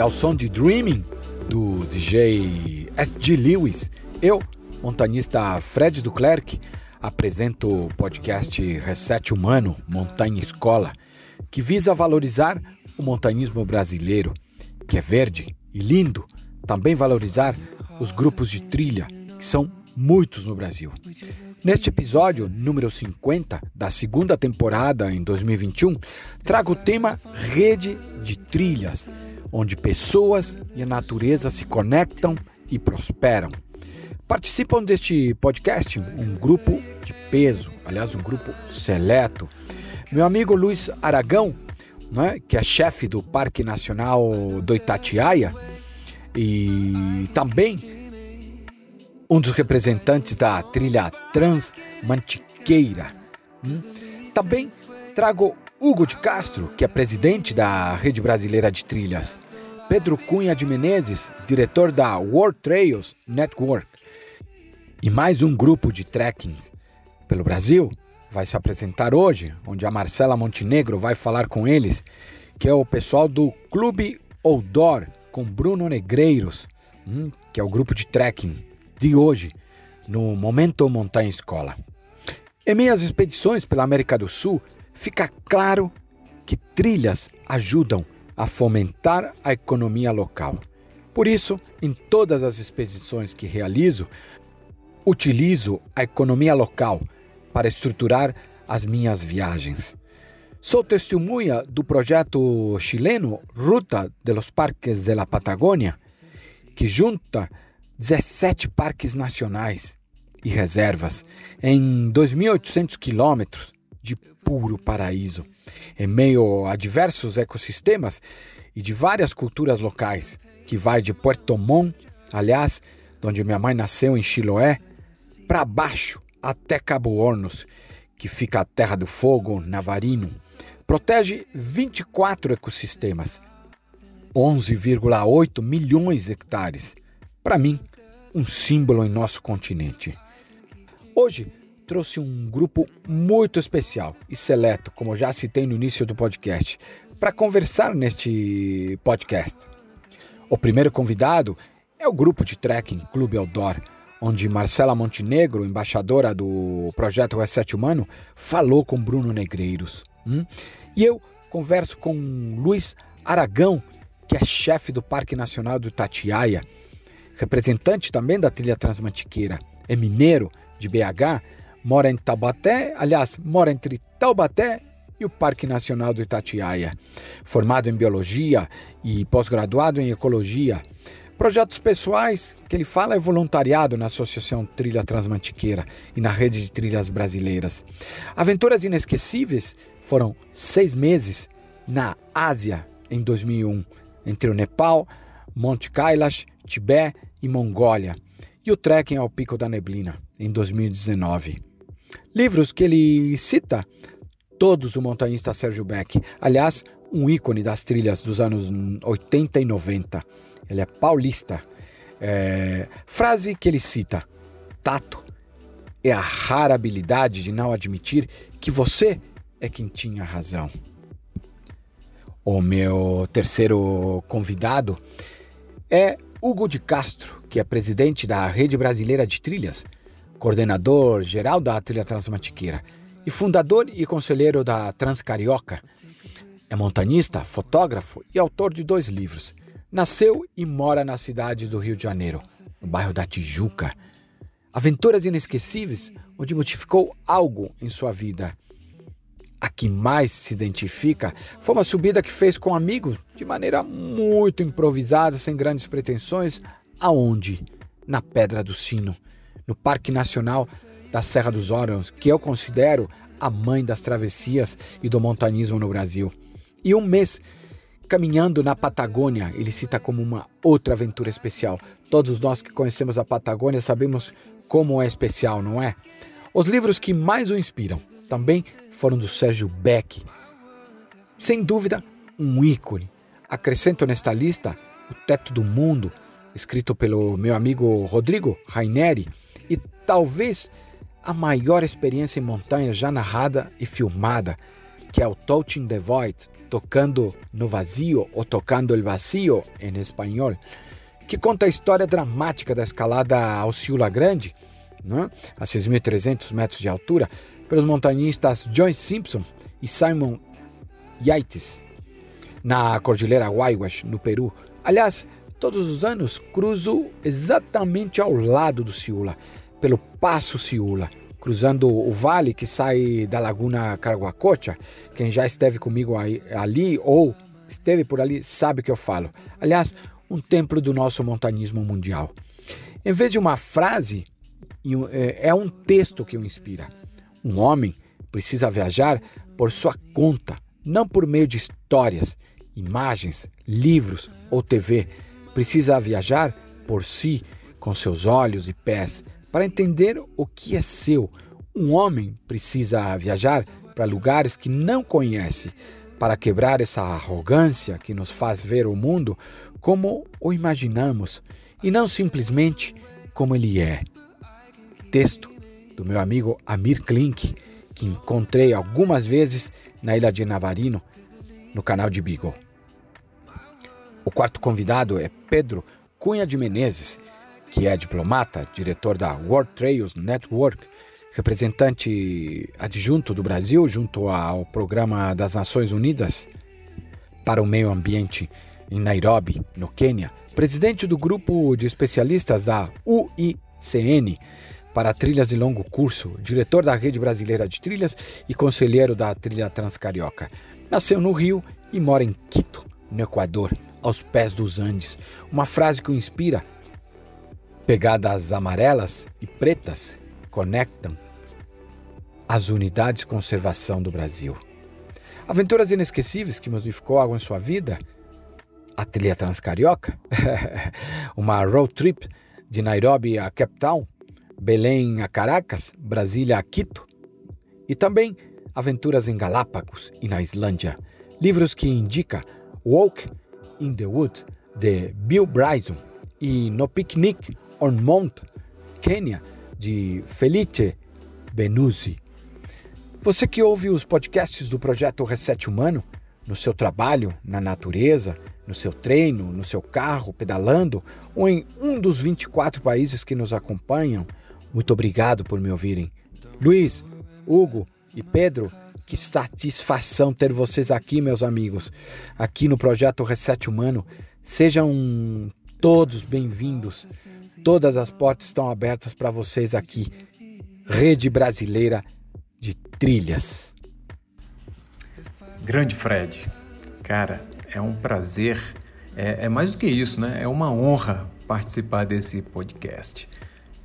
e ao som de Dreaming do DJ S.G. Lewis, eu, montanhista Fred Duclerc, apresento o podcast Reset Humano Montanha Escola, que visa valorizar o montanismo brasileiro, que é verde e lindo, também valorizar os grupos de trilha, que são muitos no Brasil. Neste episódio, número 50 da segunda temporada em 2021, trago o tema Rede de Trilhas, onde pessoas e a natureza se conectam e prosperam. Participam deste podcast um grupo de peso, aliás, um grupo seleto. Meu amigo Luiz Aragão, né, que é chefe do Parque Nacional do Itatiaia, e também um dos representantes da trilha Transmantiqueira. Hum? Também trago Hugo de Castro, que é presidente da Rede Brasileira de Trilhas, Pedro Cunha de Menezes, diretor da World Trails Network, e mais um grupo de trekking pelo Brasil vai se apresentar hoje, onde a Marcela Montenegro vai falar com eles, que é o pessoal do Clube Outdoor com Bruno Negreiros, hum, que é o grupo de trekking de hoje no Momento Montanha Escola. Em minhas expedições pela América do Sul, fica claro que trilhas ajudam a fomentar a economia local. Por isso, em todas as expedições que realizo, utilizo a economia local para estruturar as minhas viagens. Sou testemunha do projeto chileno Ruta de los Parques de la Patagônia, que junta 17 parques nacionais e reservas em 2.800 quilômetros de puro paraíso, em meio a diversos ecossistemas e de várias culturas locais, que vai de Puerto Montt, aliás, onde minha mãe nasceu em Chiloé, para baixo até Cabo Hornos, que fica a Terra do Fogo, Navarino. Protege 24 ecossistemas, 11,8 milhões de hectares. Para mim, um símbolo em nosso continente. Hoje trouxe um grupo muito especial e seleto, como já citei no início do podcast, para conversar neste podcast. O primeiro convidado é o grupo de trekking Clube Outdoor, onde Marcela Montenegro, embaixadora do projeto Reset Humano, falou com Bruno Negreiros. Hum? E eu converso com Luiz Aragão, que é chefe do Parque Nacional do Itatiaia, representante também da trilha transmantiqueira, é mineiro de BH, mora em Taubaté, aliás, mora entre Taubaté e o Parque Nacional do Itatiaia. Formado em biologia e pós-graduado em ecologia. Projetos pessoais que ele fala é voluntariado na Associação Trilha Transmantiqueira e na Rede de Trilhas Brasileiras. Aventuras inesquecíveis foram seis meses na Ásia em 2001, entre o Nepal, Monte Kailash, Tibete e Mongólia, e o trekking ao Pico da Neblina, em 2019. Livros que ele cita todos o montanhista Sérgio Beck, aliás, um ícone das trilhas dos anos 80 e 90. Ele é paulista. É... Frase que ele cita: tato é a rara habilidade de não admitir que você é quem tinha razão. O meu terceiro convidado é Hugo de Castro, que é presidente da Rede Brasileira de Trilhas, coordenador geral da Trilha Transmantiqueira e fundador e conselheiro da Transcarioca. É montanista, fotógrafo e autor de dois livros. Nasceu e mora na cidade do Rio de Janeiro, no bairro da Tijuca. Aventuras inesquecíveis, onde modificou algo em sua vida a que mais se identifica foi uma subida que fez com amigos de maneira muito improvisada, sem grandes pretensões, aonde? Na Pedra do Sino, no Parque Nacional da Serra dos Órgãos, que eu considero a mãe das travessias e do montanismo no Brasil. E um mês caminhando na Patagônia, ele cita como uma outra aventura especial. Todos nós que conhecemos a Patagônia sabemos como é especial, não é? Os livros que mais o inspiram também foram do Sérgio Beck. Sem dúvida, um ícone. Acrescento nesta lista O Teto do Mundo, escrito pelo meu amigo Rodrigo Raineri, e talvez a maior experiência em montanha já narrada e filmada, que é o Touching the Void, tocando no vazio ou tocando el vacío em espanhol, que conta a história dramática da escalada ao Ciula Grande, né, a 6.300 metros de altura, pelos montanhistas John Simpson e Simon Yates, na Cordilheira Huayhuas, no Peru. Aliás, todos os anos cruzo exatamente ao lado do Ciula, pelo Passo Ciula, cruzando o vale que sai da Laguna Caraguacocha. Quem já esteve comigo aí, ali ou esteve por ali sabe o que eu falo. Aliás, um templo do nosso montanismo mundial. Em vez de uma frase, é, é um texto que o inspira. Um homem precisa viajar por sua conta, não por meio de histórias, imagens, livros ou TV. Precisa viajar por si, com seus olhos e pés, para entender o que é seu, um homem precisa viajar para lugares que não conhece, para quebrar essa arrogância que nos faz ver o mundo como o imaginamos e não simplesmente como ele é. Texto do meu amigo Amir Klink, que encontrei algumas vezes na ilha de Navarino, no canal de Beagle. O quarto convidado é Pedro Cunha de Menezes, que é diplomata, diretor da World Trails Network, representante adjunto do Brasil junto ao Programa das Nações Unidas para o Meio Ambiente em Nairobi, no Quênia, presidente do grupo de especialistas da UICN para trilhas de longo curso, diretor da Rede Brasileira de Trilhas e conselheiro da Trilha Transcarioca. Nasceu no Rio e mora em Quito, no Equador, aos pés dos Andes. Uma frase que o inspira Pegadas amarelas e pretas conectam as unidades de conservação do Brasil. Aventuras inesquecíveis que modificou algo em sua vida? A trilha transcarioca? Uma road trip de Nairobi a Cape Town? Belém a Caracas? Brasília a Quito? E também aventuras em Galápagos e na Islândia. Livros que indica Walk in the Wood, de Bill Bryson, e No Picnic on Quênia, de Felice Benuzzi. Você que ouve os podcasts do projeto Reset Humano, no seu trabalho, na natureza, no seu treino, no seu carro, pedalando ou em um dos 24 países que nos acompanham, muito obrigado por me ouvirem. Luiz, Hugo e Pedro, que satisfação ter vocês aqui, meus amigos, aqui no projeto Reset Humano. Sejam todos bem-vindos. Todas as portas estão abertas para vocês aqui. Rede Brasileira de Trilhas. Grande Fred, cara, é um prazer, é, é, mais do que isso, né? É uma honra participar desse podcast.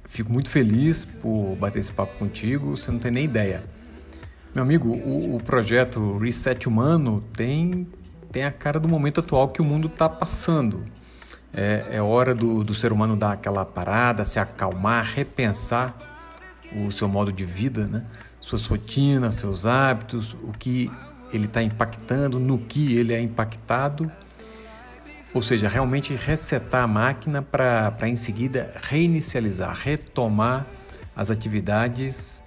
Fico muito feliz por bater esse papo contigo, você não tem nem ideia. Meu amigo, o, o projeto Reset Humano tem, tem a cara do momento atual que o mundo está passando. É, é hora do, do ser humano dar aquela parada, se acalmar, repensar o seu modo de vida, né? suas rotinas, seus hábitos, o que ele está impactando, no que ele é impactado. Ou seja, realmente resetar a máquina para em seguida reinicializar, retomar as atividades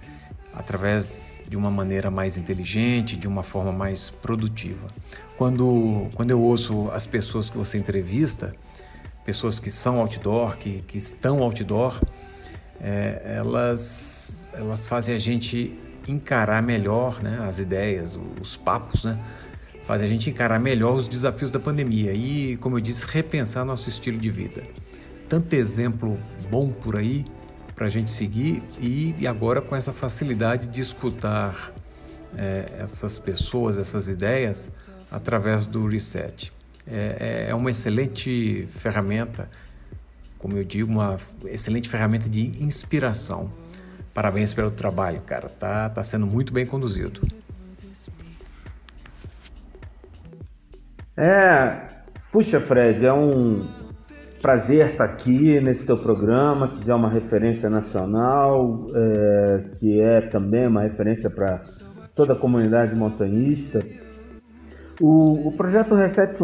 através de uma maneira mais inteligente, de uma forma mais produtiva. Quando, quando eu ouço as pessoas que você entrevista, pessoas que são outdoor, que, que estão outdoor, é, elas, elas fazem a gente encarar melhor né, as ideias, os papos, né? Fazem a gente encarar melhor os desafios da pandemia e, como eu disse, repensar nosso estilo de vida. Tanto exemplo bom por aí para a gente seguir e, e, agora com essa facilidade de escutar é, essas pessoas, essas ideias através do reset. É, é, é uma excelente ferramenta, como eu digo, uma excelente ferramenta de inspiração. Parabéns pelo trabalho, cara. Tá, tá sendo muito bem conduzido. É, puxa, Fred, é um prazer estar aqui nesse teu programa, que já é uma referência nacional, é, que é também uma referência para toda a comunidade montanhista. O, o projeto Reset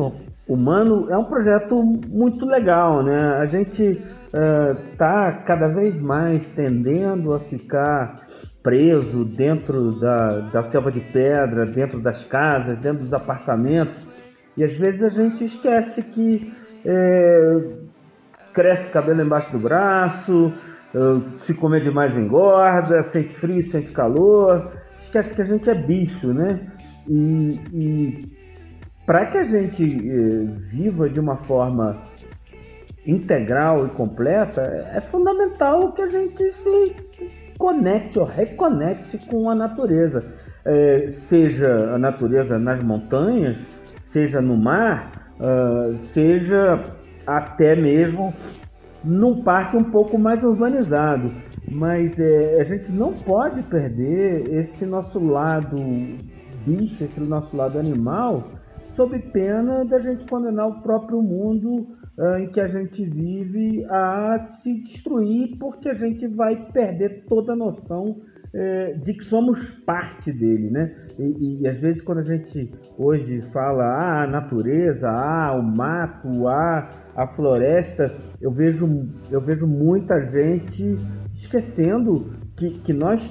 Humano é um projeto muito legal, né? A gente está é, uh, cada vez mais tendendo a ficar preso dentro da, da selva de pedra, dentro das casas, dentro dos apartamentos. E às vezes a gente esquece que é, cresce cabelo embaixo do braço, é, se comer demais engorda, sente frio, sente calor. Esquece que a gente é bicho, né? E, e para que a gente é, viva de uma forma integral e completa, é fundamental que a gente se conecte ou reconecte com a natureza. É, seja a natureza nas montanhas, seja no mar, uh, seja até mesmo num parque um pouco mais urbanizado. Mas é, a gente não pode perder esse nosso lado bicho, esse nosso lado animal, sob pena da gente condenar o próprio mundo uh, em que a gente vive a se destruir, porque a gente vai perder toda a noção uh, de que somos parte dele, né? E, e, às vezes quando a gente hoje fala ah, a natureza, ah, o mato, ah, a floresta, eu vejo, eu vejo muita gente esquecendo que, que nós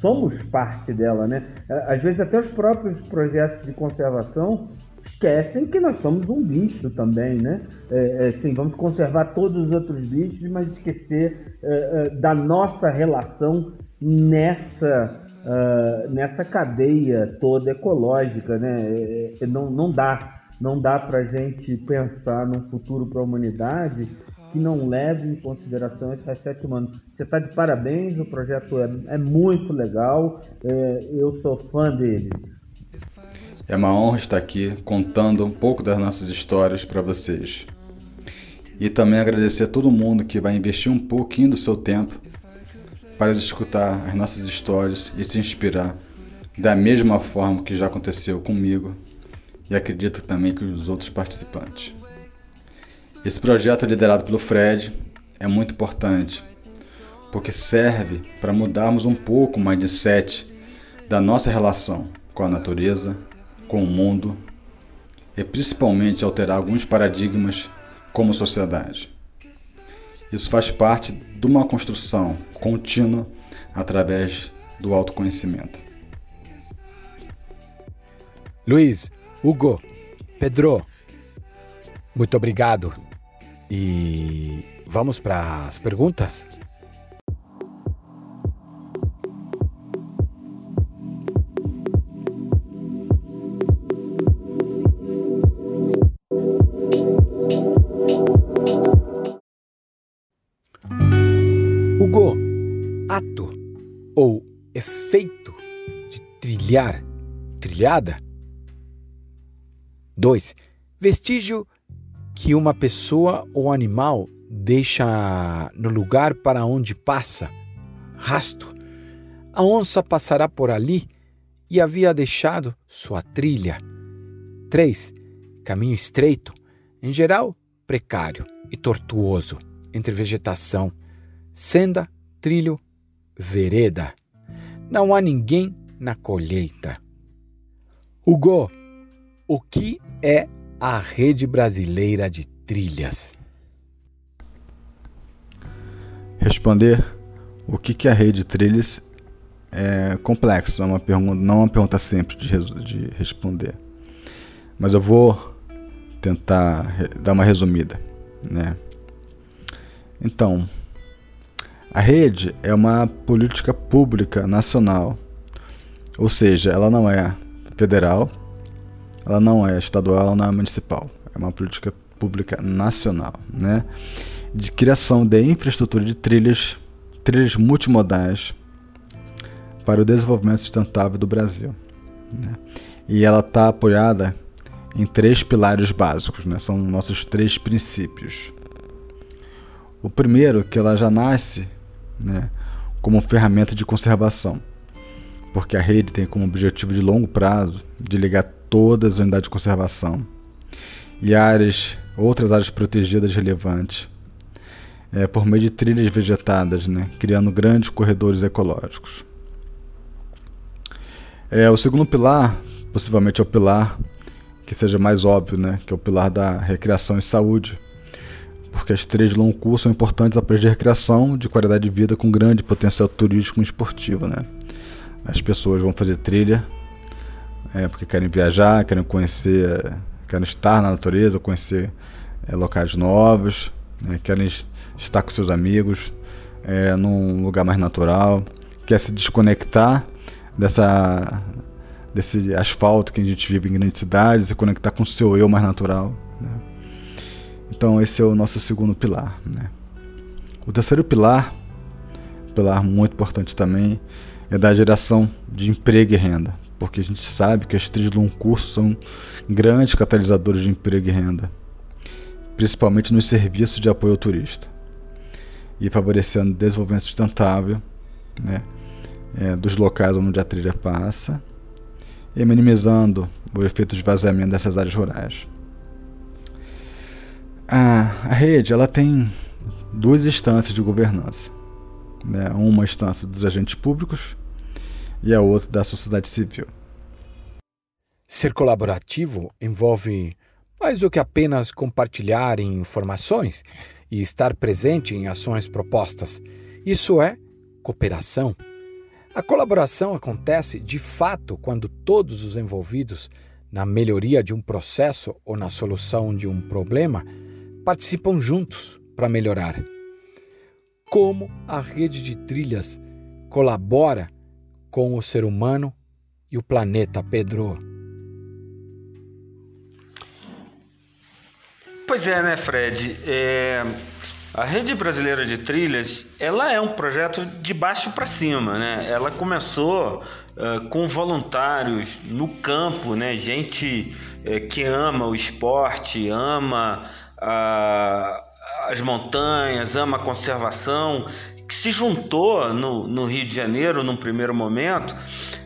somos parte dela, né? Às vezes até os próprios projetos de conservação esquecem que nós somos um bicho também, né? É, é, sim, vamos conservar todos os outros bichos, mas esquecer é, é da nossa relação nessa, uh, nessa cadeia toda ecológica, né? É, não, não dá, não dá para gente pensar num futuro para a humanidade que não leve em consideração esse reset humano. Você está de parabéns, o projeto é, é muito legal, eu sou fã dele. É uma honra estar aqui contando um pouco das nossas histórias para vocês. E também agradecer a todo mundo que vai investir um pouquinho do seu tempo para escutar as nossas histórias e se inspirar da mesma forma que já aconteceu comigo e acredito também que os outros participantes. Esse projeto liderado pelo Fred é muito importante porque serve para mudarmos um pouco o mindset da nossa relação com a natureza, com o mundo e principalmente alterar alguns paradigmas como sociedade. Isso faz parte de uma construção contínua através do autoconhecimento. Luiz, Hugo, Pedro, muito obrigado. E vamos para as perguntas? Trilhar, trilhada. 2. Vestígio que uma pessoa ou animal deixa no lugar para onde passa. Rasto. A onça passará por ali e havia deixado sua trilha. 3. Caminho estreito, em geral precário e tortuoso, entre vegetação, senda, trilho vereda. Não há ninguém na colheita. Hugo, o que é a Rede Brasileira de Trilhas? Responder o que é a rede de trilhas é complexo, é uma pergunta, não é uma pergunta simples de, de responder. Mas eu vou tentar dar uma resumida, né? Então, a rede é uma política pública nacional, ou seja, ela não é federal, ela não é estadual, ela não é municipal. É uma política pública nacional, né? De criação de infraestrutura de trilhas, trilhas multimodais para o desenvolvimento sustentável do Brasil. Né? E ela está apoiada em três pilares básicos, né? São nossos três princípios. O primeiro, que ela já nasce né, como ferramenta de conservação, porque a rede tem como objetivo de longo prazo de ligar todas as unidades de conservação e áreas, outras áreas protegidas relevantes, é, por meio de trilhas vegetadas, né, criando grandes corredores ecológicos. É, o segundo pilar, possivelmente é o pilar que seja mais óbvio, né, que é o pilar da recreação e saúde, porque as trilhas de longo curso são importantes a de recreação, de qualidade de vida com grande potencial turístico e esportivo. Né? As pessoas vão fazer trilha é, porque querem viajar, querem conhecer, querem estar na natureza, conhecer é, locais novos, né, querem estar com seus amigos é, num lugar mais natural, quer se desconectar dessa desse asfalto que a gente vive em grandes cidades, se conectar com o seu eu mais natural. Né? Então esse é o nosso segundo pilar. Né? O terceiro pilar, pilar muito importante também, é da geração de emprego e renda, porque a gente sabe que as trilhas de um curso são grandes catalisadores de emprego e renda, principalmente nos serviços de apoio ao turista, e favorecendo o desenvolvimento sustentável né, é, dos locais onde a trilha passa e minimizando o efeito de vazamento dessas áreas rurais. A, a rede ela tem duas instâncias de governança, né? uma instância dos agentes públicos e a outra da sociedade civil. Ser colaborativo envolve mais do que apenas compartilhar informações e estar presente em ações propostas. Isso é cooperação. A colaboração acontece de fato quando todos os envolvidos na melhoria de um processo ou na solução de um problema participam juntos para melhorar. Como a rede de trilhas colabora com o ser humano e o planeta, Pedro? Pois é, né, Fred? É... A Rede Brasileira de Trilhas, ela é um projeto de baixo para cima, né? Ela começou uh, com voluntários no campo, né? Gente uh, que ama o esporte, ama uh, as montanhas, ama a conservação, que se juntou no, no Rio de Janeiro num primeiro momento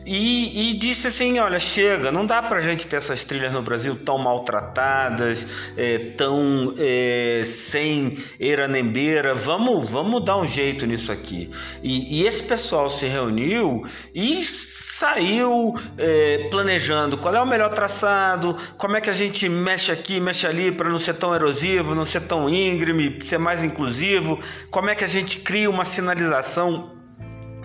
e, e, disse assim: olha, chega, não dá para a gente ter essas trilhas no Brasil tão maltratadas, é, tão é, sem eranembeira, vamos, vamos dar um jeito nisso aqui. E, e esse pessoal se reuniu e saiu é, planejando? Qual é o melhor traçado, como é que a gente mexe aqui, mexe ali para não ser tão erosivo, não ser tão íngreme, ser mais inclusivo, como é que a gente cria uma sinalização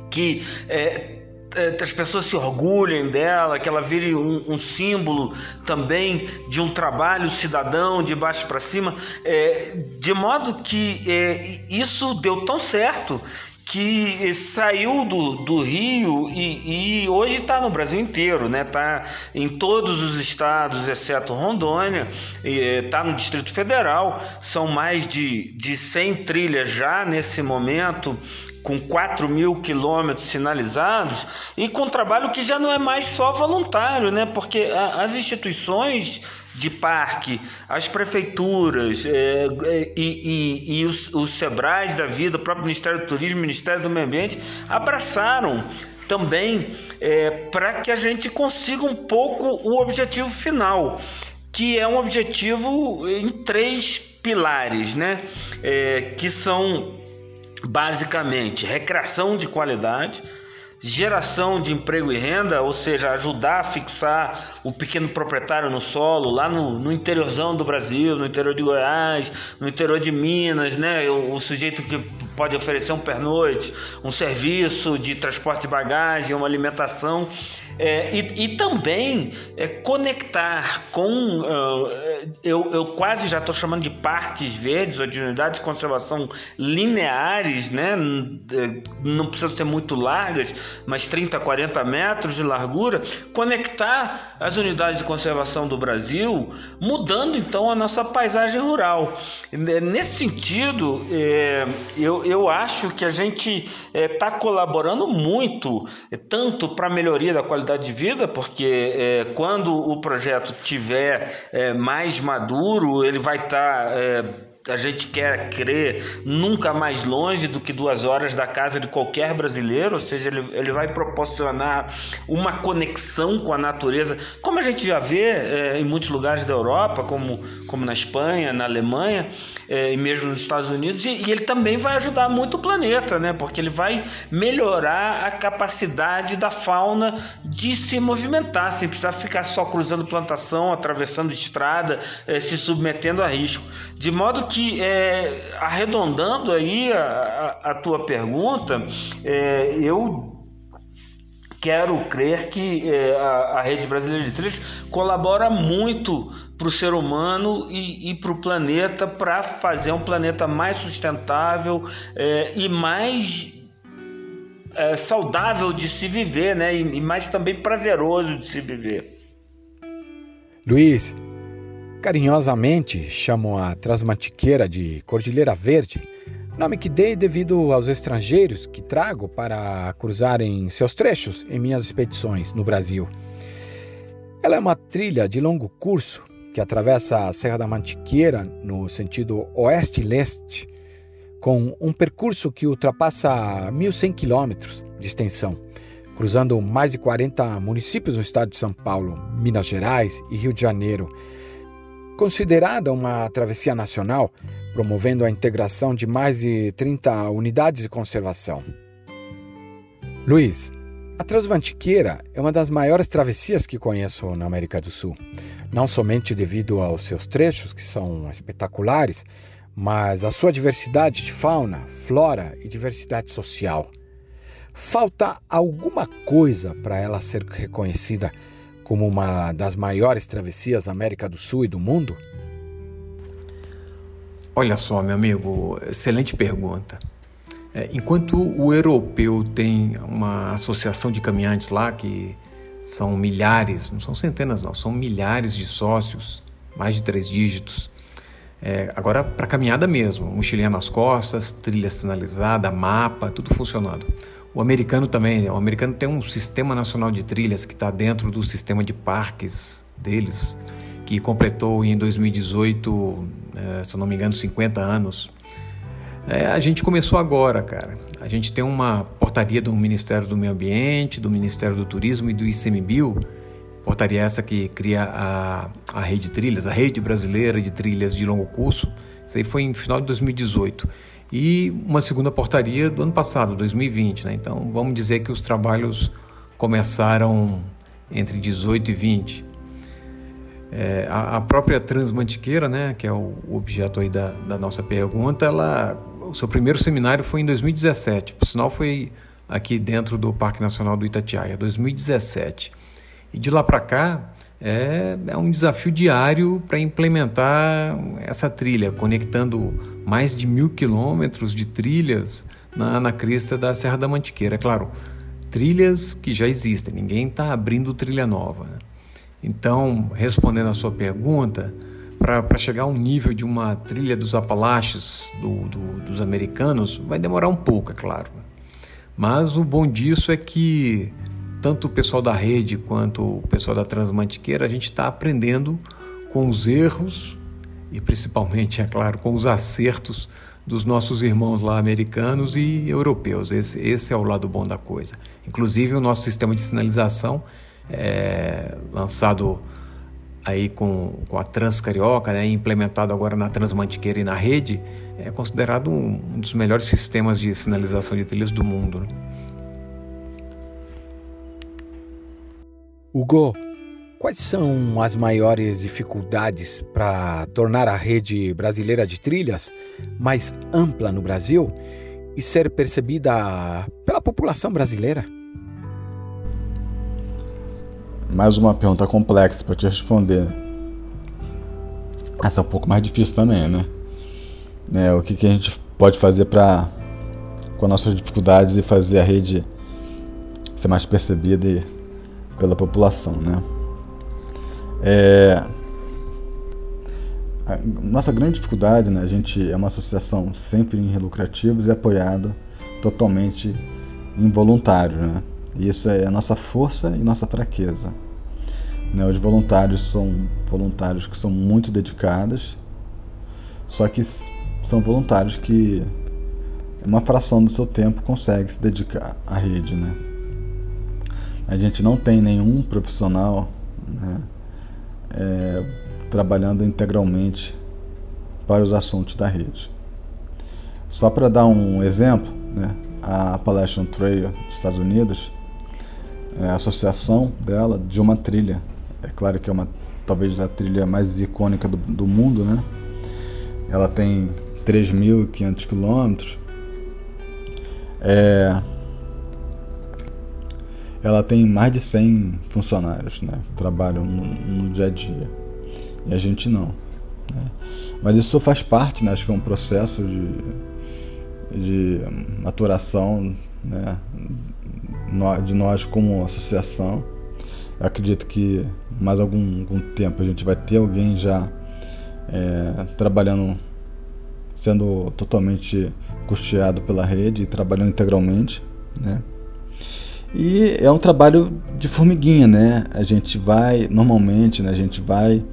que é, é as pessoas se orgulhem dela, que ela vire um, um símbolo também de um trabalho cidadão de baixo para cima, é, de modo que é, isso deu tão certo que saiu do, do Rio e, e hoje está no Brasil inteiro, né? Está em todos os estados, exceto Rondônia, está no Distrito Federal. São mais de, de 100 trilhas já nesse momento, com 4 mil quilômetros sinalizados e com trabalho que já não é mais só voluntário, né? Porque a, as instituições de parque, as prefeituras é, é, e, e, e os, os da vida, o próprio Ministério do Turismo, Ministério do Meio Ambiente, abraçaram também é, para que a gente consiga um pouco o objetivo final, que é um objetivo em três pilares, né? É, que são basicamente recreação de qualidade geração de emprego e renda, ou seja, ajudar a fixar o pequeno proprietário no solo, lá no, no interiorzão do Brasil, no interior de Goiás, no interior de Minas, né? O, o sujeito que pode oferecer um pernoite, um serviço de transporte de bagagem, uma alimentação. É, e, e, também é, conectar com. Uh, eu, eu quase já estou chamando de parques verdes ou de unidades de conservação lineares, né? não precisam ser muito largas, mas 30, 40 metros de largura. Conectar as unidades de conservação do Brasil, mudando então a nossa paisagem rural. Nesse sentido, é, eu, eu acho que a gente está é, colaborando muito, é, tanto para a melhoria da qualidade de vida, porque é, quando o projeto tiver é, mais maduro, ele vai estar tá, é, a gente quer crer nunca mais longe do que duas horas da casa de qualquer brasileiro, ou seja, ele, ele vai proporcionar uma conexão com a natureza, como a gente já vê é, em muitos lugares da Europa, como, como na Espanha, na Alemanha é, e mesmo nos Estados Unidos, e, e, ele também vai ajudar muito o planeta, né? porque ele vai melhorar a capacidade da fauna de se movimentar, sem precisar ficar só cruzando plantação, atravessando estrada, é, se submetendo a risco. De modo que é, arredondando aí a, a, a tua pergunta, é, eu quero crer que é, a, a, rede brasileira de trilhos colabora muito para o ser humano e, e para o planeta para fazer um planeta mais sustentável é, e mais é, saudável de se viver, né? E, e mais também prazeroso de se viver. Luiz, carinhosamente chamam a Transmantiqueira de Cordilheira Verde Nome que dei devido aos estrangeiros que trago para cruzarem seus trechos em minhas expedições no Brasil. Ela é uma trilha de longo curso que atravessa a Serra da Mantiqueira no sentido oeste-leste, com um percurso que ultrapassa 1.100 quilômetros de extensão, cruzando mais de 40 municípios no estado de São Paulo, Minas Gerais e Rio de Janeiro. Considerada uma travessia nacional, promovendo a integração de mais de 30 unidades de conservação. Luiz, a Transmantiqueira é uma das maiores travessias que conheço na América do Sul, não somente devido aos seus trechos, que são espetaculares, mas a sua diversidade de fauna, flora e diversidade social. Falta alguma coisa para ela ser reconhecida como uma das maiores travessias da América do Sul e do mundo? Olha só, meu amigo, excelente pergunta. É, enquanto o europeu tem uma associação de caminhantes lá que são milhares, não são centenas, não, são milhares de sócios, mais de três dígitos. É, agora, para caminhada mesmo, mochilinha nas costas, trilha sinalizada, mapa, tudo funcionando. O americano também, o americano tem um sistema nacional de trilhas que está dentro do sistema de parques deles, que completou em 2018 é, se não me engano, 50 anos. É, a gente começou agora, cara. A gente tem uma portaria do Ministério do Meio Ambiente, do Ministério do Turismo e do ICMBio, portaria essa que cria a, a rede de trilhas, a rede brasileira de trilhas de longo curso. Isso aí foi em final de 2018. E uma segunda portaria do ano passado, 2020. Né? Então vamos dizer que os trabalhos começaram entre 18 e 20. É, a, a, própria Transmantiqueira, né, que é o, o objeto aí da, da, nossa pergunta, ela, o seu primeiro seminário foi em 2017, por sinal foi aqui dentro do Parque Nacional do Itatiaia, 2017. E de lá para cá é, é um desafio diário para implementar essa trilha, conectando mais de mil quilômetros de trilhas na, na crista da Serra da Mantiqueira. É claro, trilhas que já existem, ninguém está abrindo trilha nova. Né? Então, respondendo a sua pergunta, para chegar ao nível de uma trilha dos Apalaches do, do, dos americanos, vai demorar um pouco, é claro. Mas o bom disso é que tanto o pessoal da rede quanto o pessoal da Transmantiqueira, a gente está aprendendo com os erros e principalmente, é claro, com os acertos dos nossos irmãos lá americanos e europeus. Esse, esse é o lado bom da coisa. Inclusive, o nosso sistema de sinalização é, lançado aí com, com a Transcarioca, né, implementado agora na Transmantiqueira e na rede, é considerado um, dos melhores sistemas de sinalização de trilhas do mundo. Né? Hugo, quais são as maiores dificuldades para tornar a rede brasileira de trilhas mais ampla no Brasil e ser percebida pela população brasileira? Mais uma pergunta complexa para te responder. Essa é um pouco mais difícil também, né? né o que, que a gente pode fazer para, com nossas dificuldades, e fazer a rede ser mais percebida pela população, né? É, a nossa grande dificuldade, né? A gente é uma associação sem fins lucrativos e apoiada totalmente em voluntários, né? Isso é a nossa força e nossa fraqueza. Né? Os voluntários são voluntários que são muito dedicados, só que são voluntários que uma fração do seu tempo consegue se dedicar à rede. Né? A gente não tem nenhum profissional né, é, trabalhando integralmente para os assuntos da rede. Só para dar um exemplo, né, a Appalachian Trail dos Estados Unidos é associação dela de uma trilha. É claro que é uma talvez a trilha mais icônica do, do mundo, né? Ela tem 3.500 quilômetros. É, ela tem mais de 100 funcionários, né? Que trabalham no, no dia a dia. E a gente não. Né? Mas isso faz parte, né? Acho que é um processo de, de maturação né? De nós como associação. Eu acredito que mais algum, algum tempo a gente vai ter alguém já é, trabalhando, sendo totalmente custeado pela rede e trabalhando integralmente, né? E é um trabalho de formiguinha, né? A gente vai, normalmente, né? A gente vai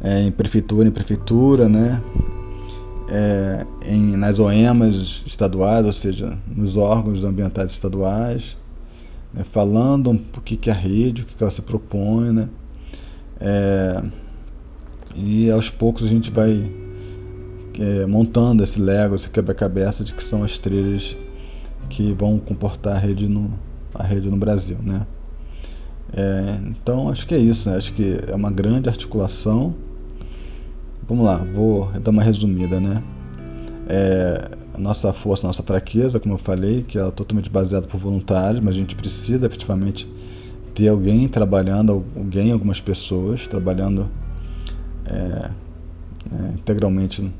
é, em prefeitura em prefeitura, né? É, em, nas OEMAs estaduais, ou seja, nos órgãos ambientais estaduais, né? falando um, o que, que é a rede, o que, que ela se propõe, né? É, e aos poucos a gente vai é, montando esse Lego, esse quebra-cabeça de que são as trilhas que vão comportar a rede no, a rede no Brasil, né? É, então acho que é isso, né? acho que é uma grande articulação. Vamos lá, vou dar uma resumida, né? É, a nossa força, a nossa fraqueza, como eu falei, que é totalmente baseada por voluntários, mas a gente precisa efetivamente ter alguém trabalhando, alguém, algumas pessoas trabalhando é, é, integralmente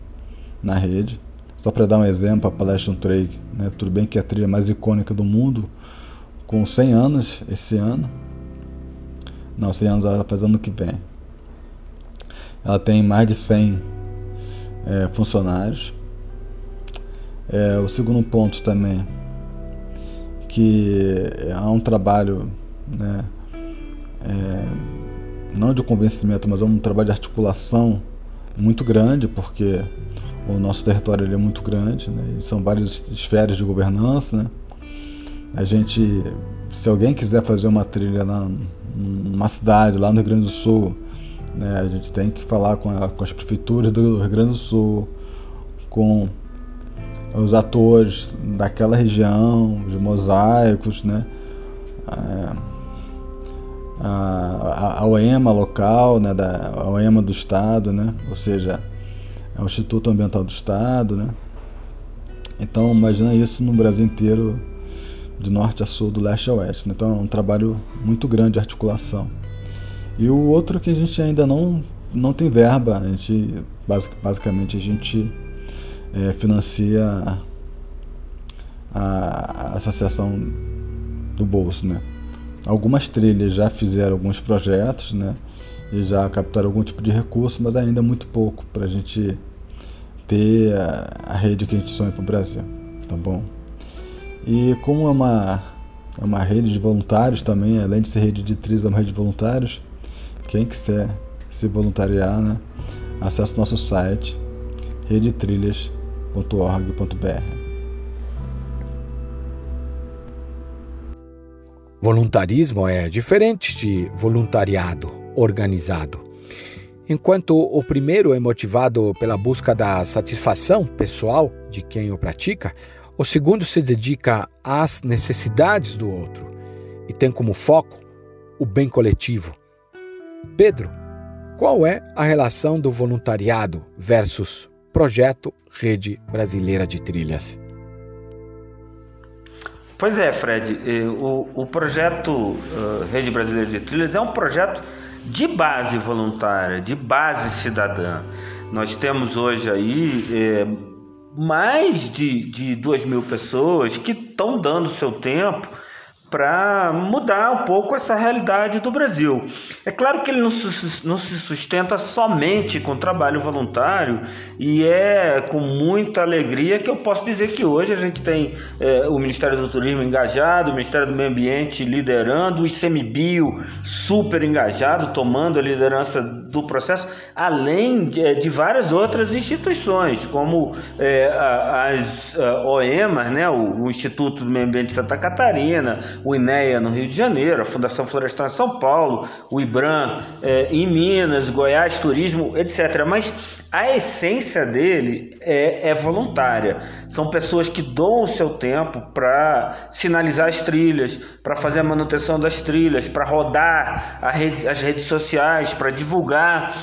na rede. Só para dar um exemplo, a Palestine Trail, né? tudo bem que é a trilha mais icônica do mundo, com 100 anos esse ano. Não, 100 anos ela faz ano que vem. Ela tem mais de 100 é, funcionários. É, o segundo ponto também, que há um trabalho, né, é, não de convencimento, mas um trabalho de articulação muito grande, porque o nosso território é muito grande, né, são várias esferas de governança, né, a gente, se alguém quiser fazer uma trilha lá numa cidade, lá no Rio Grande do Sul, né, a gente tem que falar com, a, com as prefeituras do Rio Grande do Sul, com os atores daquela região, os mosaicos, né? A, a, a OEMA local, né? Da, a OEMA do Estado, né? Ou seja, é o Instituto Ambiental do Estado, né? Então, imagina isso no Brasil inteiro de norte a sul, do leste a oeste. Né? Então é um trabalho muito grande de articulação. E o outro que a gente ainda não, não tem verba, a gente, basicamente a gente é, financia a, associação do bolso. Né? Algumas trilhas já fizeram alguns projetos né? e já captaram algum tipo de recurso, mas ainda é muito pouco para a gente ter a, a rede que a gente sonha para o Brasil. Tá bom? E como é uma, é uma rede de voluntários também, além de ser rede de trilhas, é uma rede de voluntários, quem quiser se voluntariar, né, acesse nosso site redetrilhas.org.br. Voluntarismo é diferente de voluntariado organizado. Enquanto o primeiro é motivado pela busca da satisfação pessoal de quem o pratica, o segundo se dedica às necessidades do outro e tem como foco o bem coletivo. Pedro, qual é a relação do voluntariado versus projeto Rede Brasileira de Trilhas? Pois é, Fred, o, o projeto uh, Rede Brasileira de Trilhas é um projeto de base voluntária, de base cidadã. Nós temos hoje aí eh, mais de, de 2 mil pessoas que estão dando seu tempo para mudar um pouco essa realidade do Brasil. É claro que ele não se, sustenta somente com trabalho voluntário e é com muita alegria que eu posso dizer que hoje a gente tem é, o Ministério do Turismo engajado, o Ministério do Meio Ambiente liderando, o ICMBio super engajado, tomando a liderança do processo, além de, é, de várias outras instituições, como é, as OEMAs, né, o, o Instituto do Meio Ambiente de Santa Catarina, o INEA no Rio de Janeiro, a Fundação Florestal em São Paulo, o IBRAM é, em Minas, Goiás, Turismo, etc. Mas a essência dele é, é voluntária. São pessoas que doam o seu tempo para sinalizar as trilhas, para fazer a manutenção das trilhas, para rodar rede, as redes sociais, para divulgar.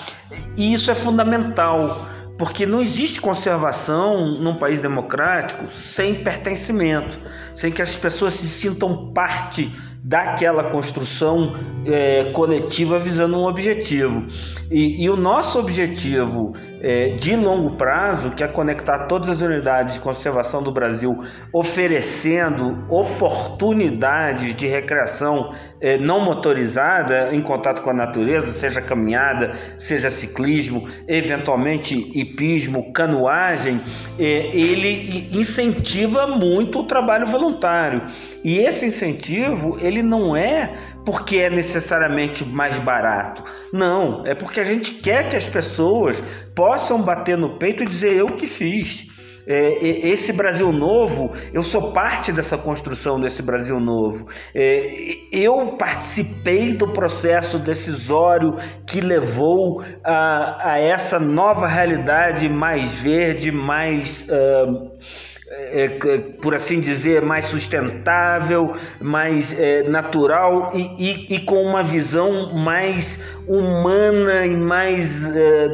E isso é fundamental porque não existe conservação num país democrático sem pertencimento, sem que as pessoas se sintam parte daquela construção é, coletiva visando um objetivo. E, e o nosso objetivo é, de longo prazo, que é conectar todas as unidades de conservação do Brasil, oferecendo oportunidades de recreação é, não motorizada em contato com a natureza, seja caminhada, seja ciclismo, eventualmente hipismo, canoagem, é, ele incentiva muito o trabalho voluntário. E esse incentivo, ele não é porque é necessariamente mais barato. Não, é porque a gente quer que as pessoas possam bater no peito e dizer eu que fiz. É, esse Brasil novo, eu sou parte dessa construção desse Brasil novo. É, eu participei do processo decisório que levou a, a essa nova realidade mais verde, mais. Uh, por assim dizer, mais sustentável, mais é, natural e, e, e, com uma visão mais humana e mais é,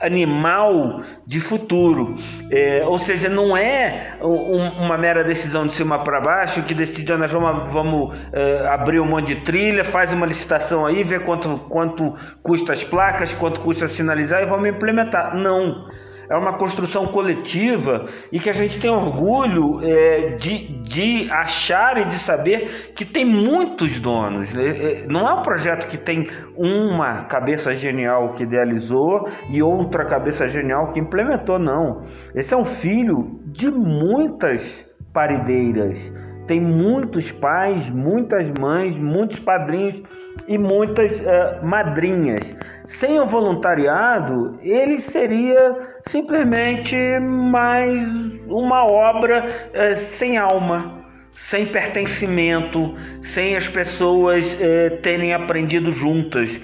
animal de futuro. É, ou seja, não é um, uma mera decisão de cima para baixo que decide, nós vamos, vamos é, abrir um monte de trilha, faz uma licitação aí, vê quanto, quanto custa as placas, quanto custa sinalizar e vamos implementar. Não é uma construção coletiva e que a gente tem orgulho é, de, de achar e de saber que tem muitos donos. Né? É, não é um projeto que tem uma cabeça genial que idealizou e outra cabeça genial que implementou, não. Esse é um filho de muitas parideiras. Tem muitos pais, muitas mães, muitos padrinhos e muitas uh, madrinhas. Sem o voluntariado, ele seria simplesmente mais uma obra uh, sem alma, sem pertencimento, sem as pessoas uh, terem aprendido juntas.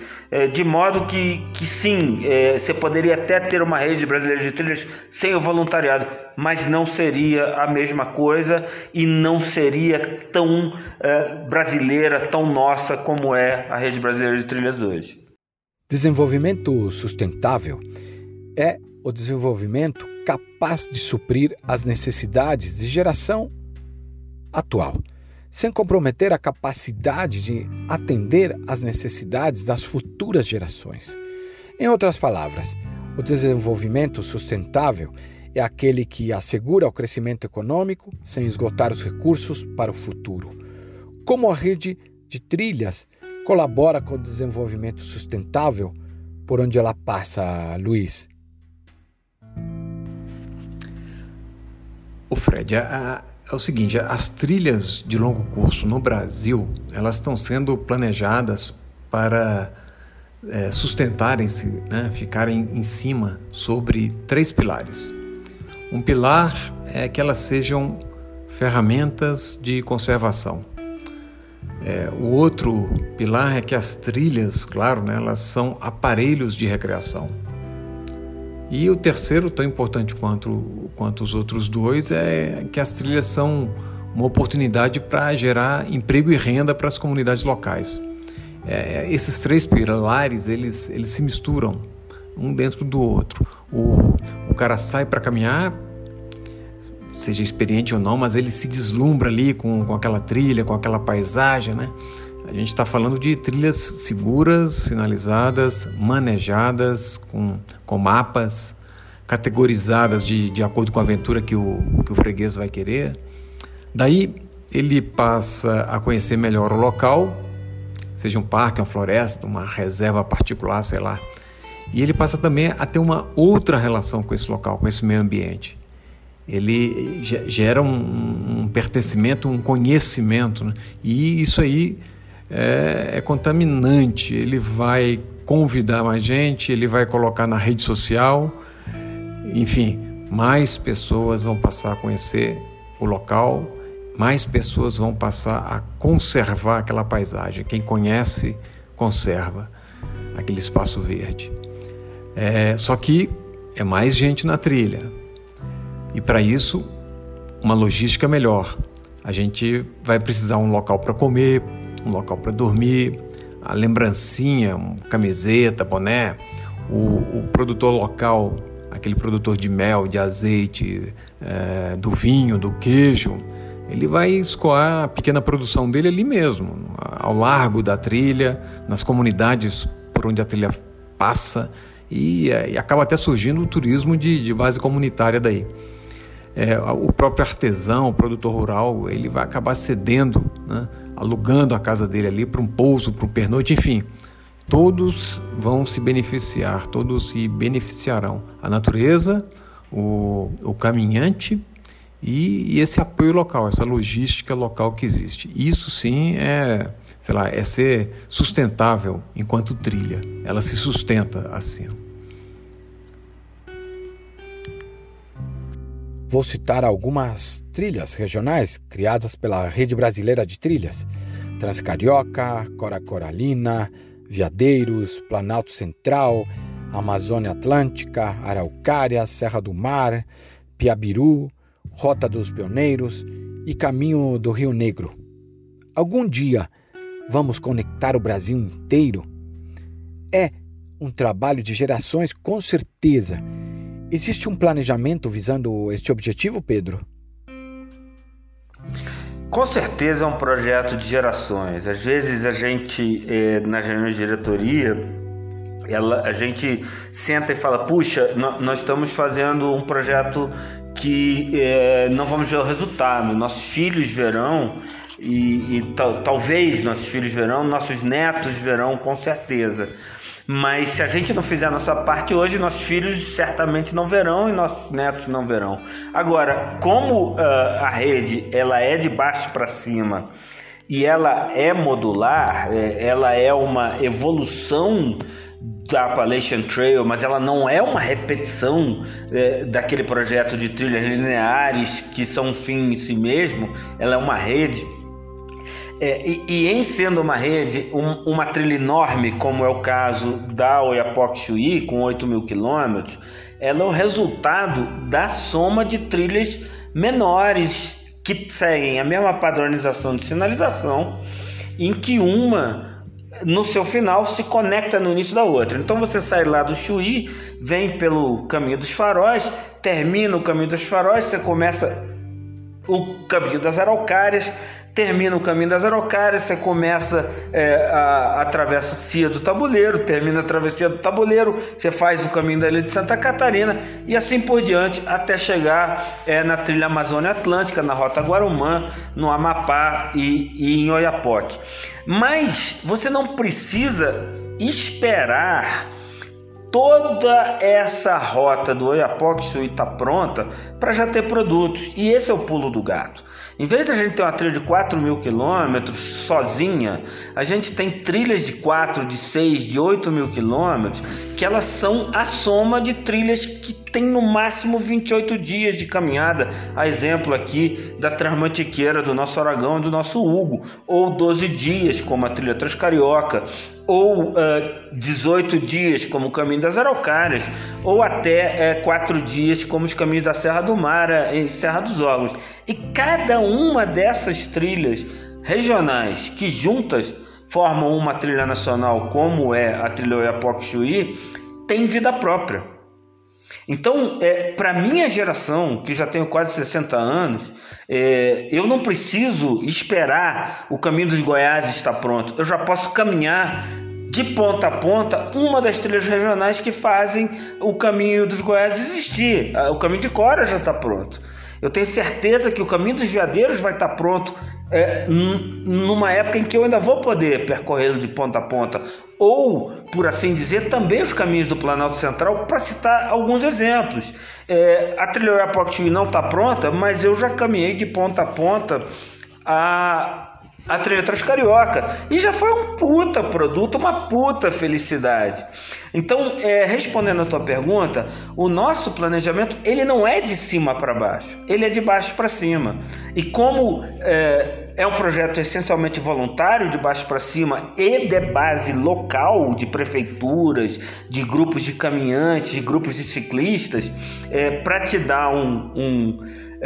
de modo que, que sim, você poderia até ter uma rede brasileira de trilhas sem o voluntariado, mas não seria a mesma coisa e não seria tão brasileira, tão nossa como é a rede brasileira de trilhas hoje. Desenvolvimento sustentável é o desenvolvimento capaz de suprir as necessidades de geração atual, sem comprometer a capacidade de atender às necessidades das futuras gerações. Em outras palavras, o desenvolvimento sustentável é aquele que assegura o crescimento econômico sem esgotar os recursos para o futuro. Como a rede de trilhas colabora com o desenvolvimento sustentável por onde ela passa, Luiz? O Fred, a, é o seguinte, as trilhas de longo curso no Brasil, elas estão sendo planejadas para é, sustentarem-se, né, ficarem em cima sobre três pilares. Um pilar é que elas sejam ferramentas de conservação. É, o outro pilar é que as trilhas, claro, né, elas são aparelhos de recreação. E o terceiro, tão importante quanto, quanto os outros dois, é que as trilhas são uma oportunidade para gerar emprego e renda para as comunidades locais. É, esses três pilares eles, eles se misturam um dentro do outro. O, o cara sai para caminhar, seja experiente ou não, mas ele se deslumbra ali com, com aquela trilha, com aquela paisagem, né? Gente está falando de trilhas seguras, sinalizadas, manejadas, com, com mapas, categorizadas de, de acordo com a aventura que o, que o freguês vai querer. Daí ele passa a conhecer melhor o local, seja um parque, uma floresta, uma reserva particular, sei lá. E ele passa também a ter uma outra relação com esse local, com esse meio ambiente. Ele gera um, um pertencimento, um conhecimento, né? e isso aí é, é contaminante. Ele vai convidar mais gente, ele vai colocar na rede social, enfim, mais pessoas vão passar a conhecer o local, mais pessoas vão passar a conservar aquela paisagem. Quem conhece, conserva aquele espaço verde. É, só que é mais gente na trilha. E para isso, uma logística melhor. A gente vai precisar um local para comer, um local para dormir, a lembrancinha, camiseta, boné, o, o, produtor local, aquele produtor de mel, de azeite, é, do vinho, do queijo, ele vai escoar a pequena produção dele ali mesmo, ao largo da trilha, nas comunidades por onde a trilha passa e, é, e acaba até surgindo o turismo de, de base comunitária daí. É, o próprio artesão, o produtor rural, ele vai acabar cedendo, né, alugando a casa dele ali para um pouso, para um pernoite, enfim. Todos vão se beneficiar, todos se beneficiarão. A natureza, o, o caminhante e, e esse apoio local, essa logística local que existe. Isso sim é sei lá, é ser sustentável enquanto trilha. Ela se sustenta assim. Vou citar algumas trilhas regionais criadas pela Rede Brasileira de Trilhas: Transcarioca, Cora Coralina, Viadeiros, Planalto Central, Amazônia Atlântica, Araucária, Serra do Mar, Piabiru, Rota dos Pioneiros e Caminho do Rio Negro. Algum dia Vamos conectar o Brasil inteiro? É um trabalho de gerações, com certeza. Existe um planejamento visando este objetivo, Pedro? Com certeza é um projeto de gerações. Às vezes a gente, eh, na reunião de diretoria, ela, a gente senta e fala: puxa, nós estamos fazendo um projeto que eh, não vamos ver o resultado, nossos filhos verão e, e tal, talvez nossos filhos verão, nossos netos verão com certeza. Mas se a gente não fizer a nossa parte hoje, nossos filhos certamente não verão e nossos netos não verão. Agora, como uh, a rede ela é de baixo para cima e ela é modular, é, ela é uma evolução da Appalachian Trail, mas ela não é uma repetição é, daquele projeto de trilhas lineares que são um fim em si mesmo, ela é uma rede. É, e, e, em sendo uma rede, um, uma trilha enorme, como é o caso da Oiapoque Chuí, com 8 mil quilômetros, ela é o resultado da soma de trilhas menores que seguem a mesma padronização de sinalização, em que uma, no seu final, se conecta no início da outra. Então você sai lá do Chuí, vem pelo caminho dos faróis, termina o caminho dos faróis, você começa o caminho das araucárias, termina o caminho das araucárias, você começa é, a, a Cia do Tabuleiro, termina a travessia do Tabuleiro, você faz o caminho da Ilha de Santa Catarina e assim por diante até chegar é, na trilha Amazônia Atlântica, na Rota Guarumã, no Amapá e, e em Oiapoque. Mas você não precisa esperar toda essa rota do Oiapoque está pronta para já ter produtos. E esse é o pulo do gato. Em vez de a gente ter uma trilha de 4 mil quilômetros sozinha, a gente tem trilhas de 4, de 6, de 8 mil quilômetros, que elas são a soma de trilhas que tem no máximo 28 dias de caminhada. A exemplo aqui da Transmantiqueira do nosso Aragão e do nosso Hugo, ou 12 dias, como a trilha Transcarioca, ou uh, eh, 18 dias, como o Caminho das Araucárias, ou até uh, eh, 4 dias, como os caminhos da Serra do Mar e Serra dos Órgãos. E cada uma dessas trilhas regionais que juntas formam uma trilha nacional, como é a trilha Oiapoque-Chuí, tem vida própria. Então, é, para minha geração, que já tenho quase 60 anos, é, eu não preciso esperar o caminho dos Goiás estar pronto. Eu já posso caminhar de ponta a ponta uma das trilhas regionais que fazem o caminho dos Goiás existir. Ah, o caminho de Cora já está pronto. Eu tenho certeza que o caminho dos veadeiros vai estar pronto é, numa época em que eu ainda vou poder percorrê-lo de ponta a ponta. Ou, por assim dizer, também os caminhos do Planalto Central, para citar alguns exemplos. É, a trilha Oiapoque não está pronta, mas eu já caminhei de ponta a ponta a a trilha Transcarioca. E já foi um puta produto, uma puta felicidade. Então, é, respondendo a tua pergunta, o nosso planejamento ele não é de cima para baixo, ele é de baixo para cima. E como é, é, um projeto essencialmente voluntário, de baixo para cima, e de base local, de prefeituras, de grupos de caminhantes, de grupos de ciclistas, é, para te dar um, um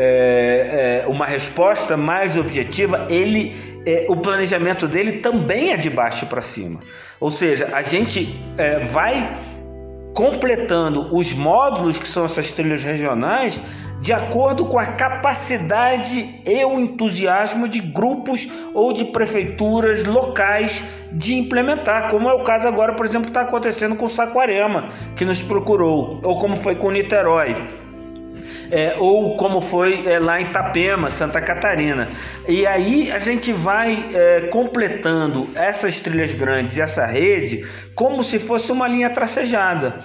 é, é, uma resposta mais objetiva, ele, é, o planejamento dele também é de baixo para cima. Ou seja, a gente é, vai completando os módulos que são essas trilhas regionais de acordo com a capacidade e o entusiasmo de grupos ou de prefeituras locais de implementar, como é o caso agora, por exemplo, está acontecendo com Saquarema, que nos procurou, ou como foi com Niterói. É, ou como foi é, lá em Itapema, Santa Catarina. E aí a gente vai é, completando essas trilhas grandes e essa rede como se fosse uma linha tracejada.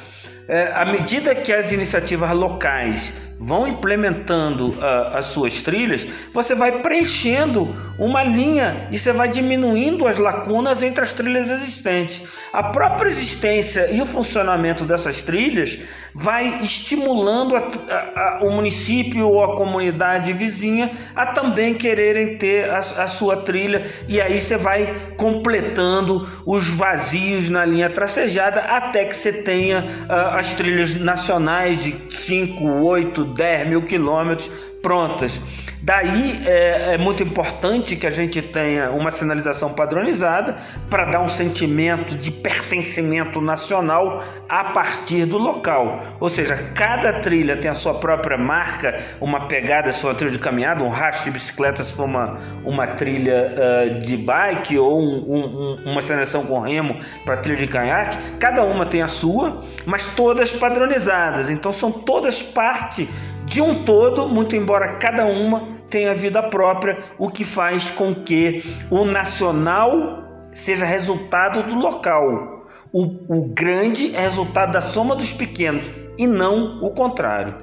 É, à medida que as iniciativas locais vão implementando uh, as suas trilhas, você vai preenchendo uma linha e você vai diminuindo as lacunas entre as trilhas existentes. A própria existência e o funcionamento dessas trilhas vai estimulando a, a, a, o município ou a comunidade vizinha a também quererem ter a, sua trilha e aí você vai completando os vazios na linha tracejada até que você tenha uh, as trilhas nacionais de 5, 8, 10 mil quilômetros prontas. Daí é, é, muito importante que a gente tenha uma sinalização padronizada para dar um sentimento de pertencimento nacional a partir do local. Ou seja, cada trilha tem a sua própria marca, uma pegada se for uma trilha de caminhada, um rastro de bicicleta se for uma, uma trilha uh, de bike ou um, um, uma sinalização com remo para trilha de canhaque. Cada uma tem a sua, mas todas padronizadas. Então são todas parte de um todo, muito embora cada uma tenha vida própria, o que faz com que o nacional seja resultado do local. O, o grande é resultado da soma dos pequenos e não o contrário.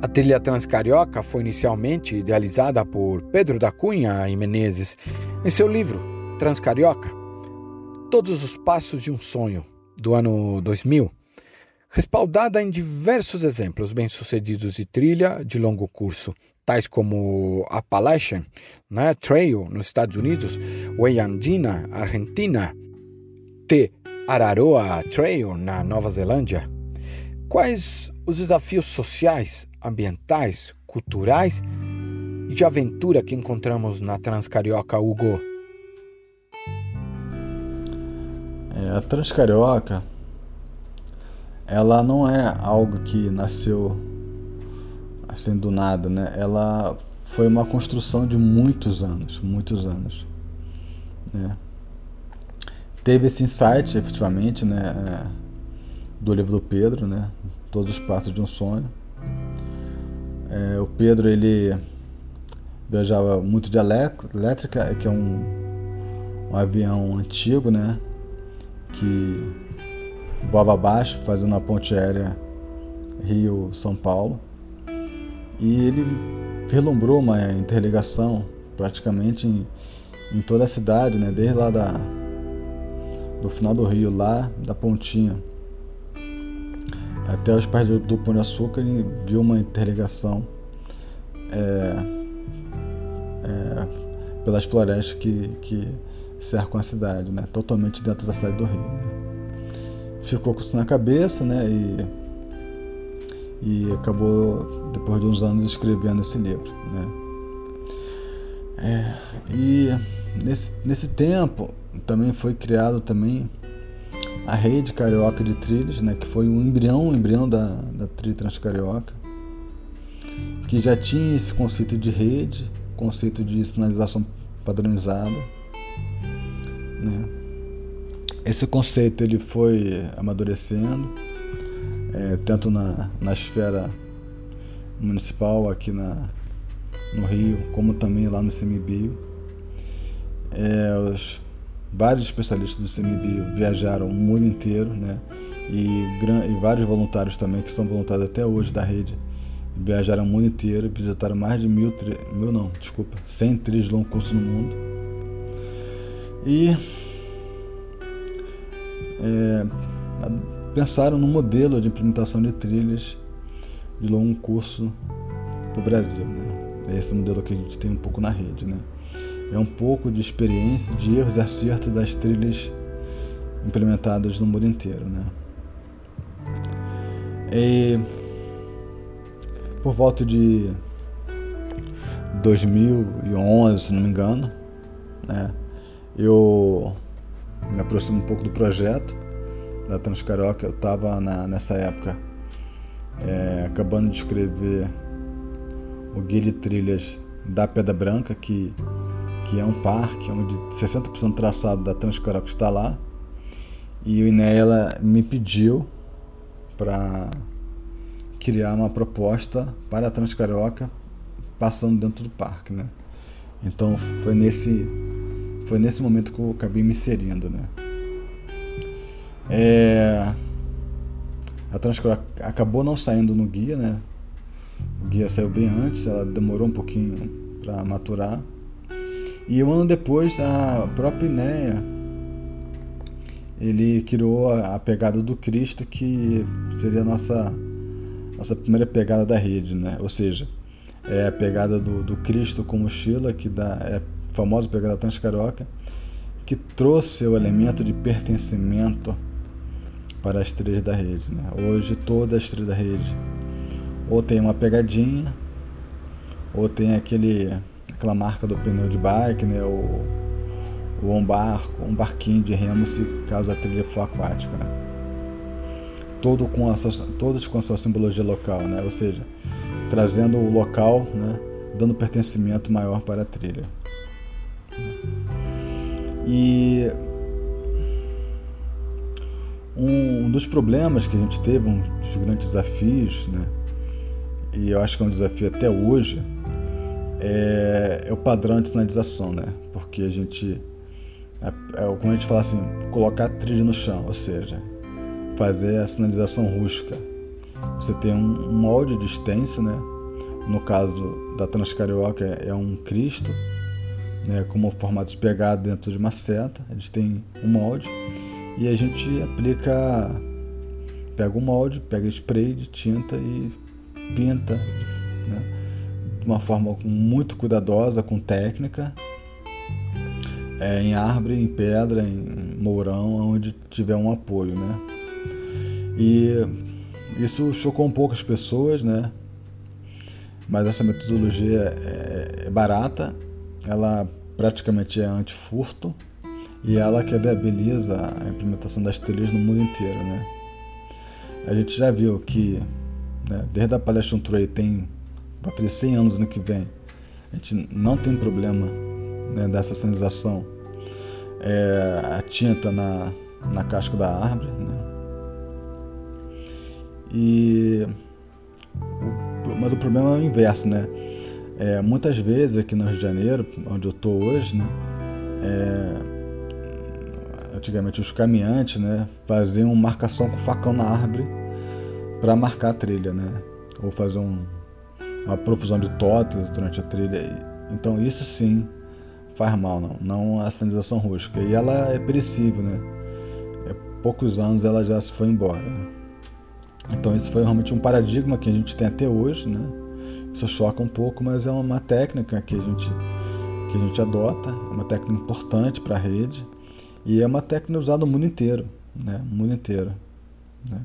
A trilha Transcarioca foi inicialmente idealizada por Pedro da Cunha e Menezes em seu livro Transcarioca, Todos os Passos de um Sonho, do ano 2000 respaldada em diversos exemplos bem-sucedidos de trilha de longo curso, tais como Appalachian né, Trail nos Estados Unidos, Way Andina, Argentina, T. Araroa Trail na Nova Zelândia. Quais os desafios sociais, ambientais, culturais e de aventura que encontramos na Transcarioca, Hugo? É, a Transcarioca ela não é algo que nasceu assim do nada, né? Ela foi uma construção de muitos anos, muitos anos, né? Teve esse insight, efetivamente, né? É, do livro do Pedro, né? Todos os passos de um sonho. É, o Pedro ele viajava muito de elétrica, que é um, um avião antigo, né? Que voava abaixo, fazendo a ponte aérea Rio-São Paulo. E ele relumbrou uma interligação praticamente em, em, toda a cidade, né? desde lá da, do final do rio, lá da pontinha até os pés do, do Pão de Açúcar, ele viu uma interligação é, é, pelas florestas que, que cercam a cidade, né? totalmente dentro da cidade do Rio. Né? Ficou com isso na cabeça, né? E, e acabou, depois de uns anos, escrevendo esse livro, né? É, e nesse, nesse tempo também foi criado também a rede carioca de trilhos, né? Que foi um embrião, um embrião da, da trilha transcarioca, que já tinha esse conceito de rede, conceito de sinalização padronizada, né? Esse conceito ele foi amadurecendo, é, tanto na, na esfera municipal aqui na, no Rio, como também lá no CMBio. É, os, vários especialistas do CMBio viajaram o mundo inteiro, né? E, e vários voluntários também, que são voluntários até hoje da rede, viajaram o mundo inteiro, visitaram mais de mil, mil não, desculpa, 100 trilhos de longo curso no mundo. E é, pensaram no modelo de implementação de trilhas de longo curso para o Brasil. Né? É esse modelo que a gente tem um pouco na rede. Né? É um pouco de experiência, de erros e acertos das trilhas implementadas no mundo inteiro. Né? E, por volta de 2011, se não me engano, né, eu me aproximo um pouco do projeto da Transcarioca, eu estava nessa época é, acabando de escrever o Guia de Trilhas da Pedra Branca, que, que é um parque onde 60% do traçado da Transcarioca está lá. E o INEA me pediu para criar uma proposta para a Transcarioca passando dentro do parque, né? Então foi nesse foi nesse momento que eu acabei me inserindo, né? É, a Transcor acabou não saindo no guia, né? O guia saiu bem antes, ela demorou um pouquinho para maturar. E um ano depois, a própria Inéia, ele criou a pegada do Cristo, que seria a nossa, nossa primeira pegada da rede, né? Ou seja, é a pegada do, do Cristo com mochila, que dá, é a famosa pegada transcarioca, que trouxe o elemento de pertencimento para as trilhas da rede. Né? Hoje todas as trilhas da rede ou tem uma pegadinha, ou tem aquele, aquela marca do pneu de bike, né? o, o um barco, um barquinho de remo se caso a trilha for aquática. Né? Todo com a, todos com a sua simbologia local, né? ou seja, trazendo o local, né? dando pertencimento maior para a trilha. E um dos problemas que a gente teve, um dos grandes desafios, né? e eu acho que é um desafio até hoje, é, é o padrão de sinalização, né? Porque a gente, é, é, como a gente fala assim, colocar a trilha no chão, ou seja, fazer a sinalização rústica. Você tem um, molde de extenso, né? No caso da Transcarioca é um Cristo, né? Como de pegada dentro de uma seta. Eles têm um molde e a gente aplica, pega o molde, pega spray de tinta e pinta né? de uma forma muito cuidadosa, com técnica, é, em árvore, em pedra, em mourão, onde tiver um apoio. Né? E isso chocou um pouco as pessoas, né? mas essa metodologia é, é barata, ela praticamente é anti-furto e ela que viabiliza a implementação das trilhas no mundo inteiro. Né? A gente já viu que né? Desde a palestra Trade tem vai fazer 100 anos ano que vem. A gente não tem problema né, dessa sinalização. É, a tinta na, na casca da árvore. Né? E, o, mas o problema é o inverso, né? É, muitas vezes aqui no Rio de Janeiro, onde eu estou hoje, né? É, antigamente os caminhantes né, faziam marcação com facão na árvore para marcar a trilha, né? Ou fazer um, uma profusão de totes durante a trilha. Então isso sim faz mal, não, não a sinalização rústica. E ela é perecível, né? É, poucos anos ela já se foi embora. Então isso foi realmente um paradigma que a gente tem até hoje, né? Isso choca um pouco, mas é uma técnica que a gente que a gente adota, é uma técnica importante para a rede e é uma técnica usada no mundo inteiro, né? Mundo inteiro, né?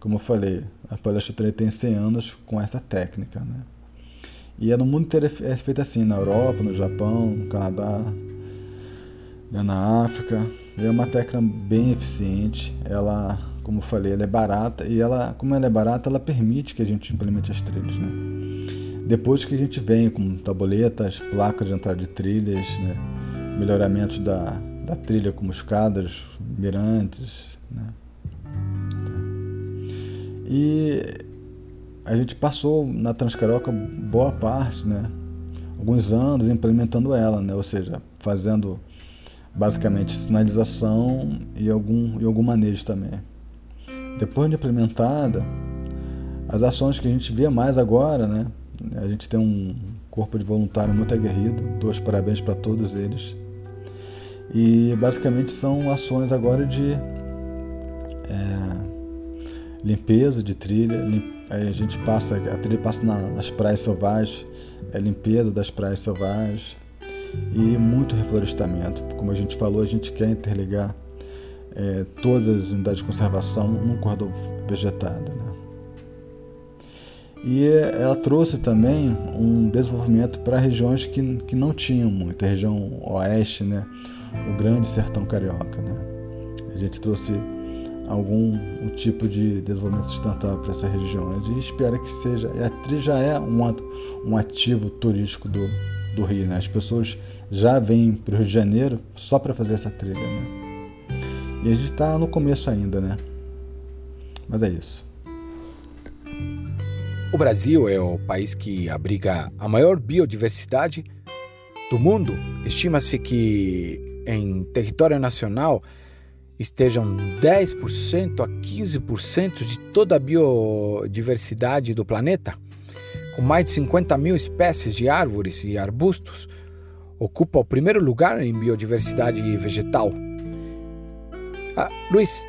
Como eu falei, a palestra tem 100 anos com essa técnica. Né? E é no mundo inteiro é feita assim, na Europa, no Japão, no Canadá, né, na África. É uma técnica bem eficiente. Ela, como eu falei, ela é barata e ela, como ela é barata, ela permite que a gente implemente as trilhas. Né? Depois que a gente vem com tabuletas, placas de entrada de trilhas, né? melhoramentos da, da trilha como escadas, mirantes, né? E a gente passou na Transcarioca boa parte, né? Alguns anos implementando ela, né? Ou seja, fazendo basicamente sinalização e algum, e algum manejo também. Depois de implementada, as ações que a gente vê mais agora, né? A gente tem um corpo de voluntário muito aguerrido, dois parabéns para todos eles. E basicamente são ações agora de é, limpeza de trilha, a gente passa, a trilha passa na, nas praias selvagens, é limpeza das praias selvagens e muito reflorestamento. Como a gente falou, a gente quer interligar é, todas as unidades de conservação num corredor vegetado. Né? E ela trouxe também um desenvolvimento para regiões que, que não tinham muito, a região oeste, né? o grande sertão carioca. Né? A gente trouxe algum um tipo de desenvolvimento sustentável para essas regiões e espera que seja. A trilha já é um, um ativo turístico do, do Rio, né? As pessoas já vêm para o Rio de Janeiro só para fazer essa trilha, né? E a gente está no começo ainda, né? Mas é isso. O Brasil é o país que abriga a maior biodiversidade do mundo. Estima-se que em território nacional estejam 10% a 15% de toda a biodiversidade do planeta, com mais de 50 mil espécies de árvores e arbustos, ocupa o primeiro lugar em biodiversidade vegetal. Ah, Luiz,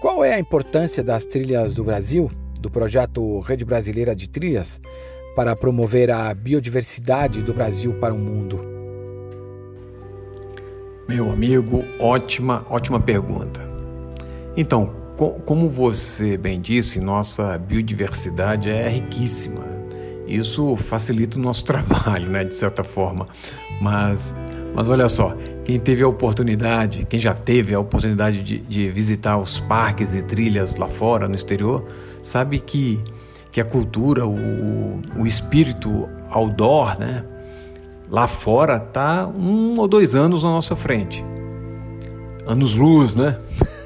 qual é a importância das trilhas do Brasil, do projeto Rede Brasileira de Trilhas, para promover a biodiversidade do Brasil para o mundo? Meu amigo, ótima, ótima pergunta. Então, co como você bem disse, nossa biodiversidade é riquíssima. Isso facilita o nosso trabalho, né, de certa forma. Mas, mas olha só, quem teve a oportunidade, quem já teve a oportunidade de, de visitar os parques e trilhas lá fora, no exterior, sabe que, que a cultura, o, o espírito outdoor, né, lá fora tá um ou dois anos na nossa frente. Anos luz, né?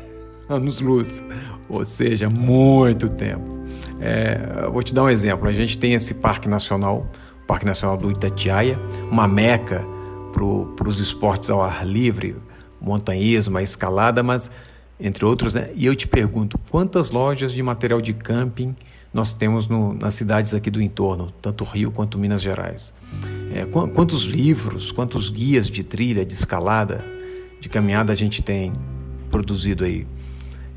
anos luz. Ou seja, muito tempo. É, vou te dar um exemplo. A gente tem esse Parque Nacional, o Parque Nacional do Itatiaia, uma meca para os esportes ao ar livre, montanhismo, a escalada, mas entre outros. Né? E eu te pergunto, quantas lojas de material de camping nós temos no, nas cidades aqui do entorno, tanto Rio quanto Minas Gerais? É, quantos livros, quantos guias de trilha, de escalada, de caminhada a gente tem produzido aí?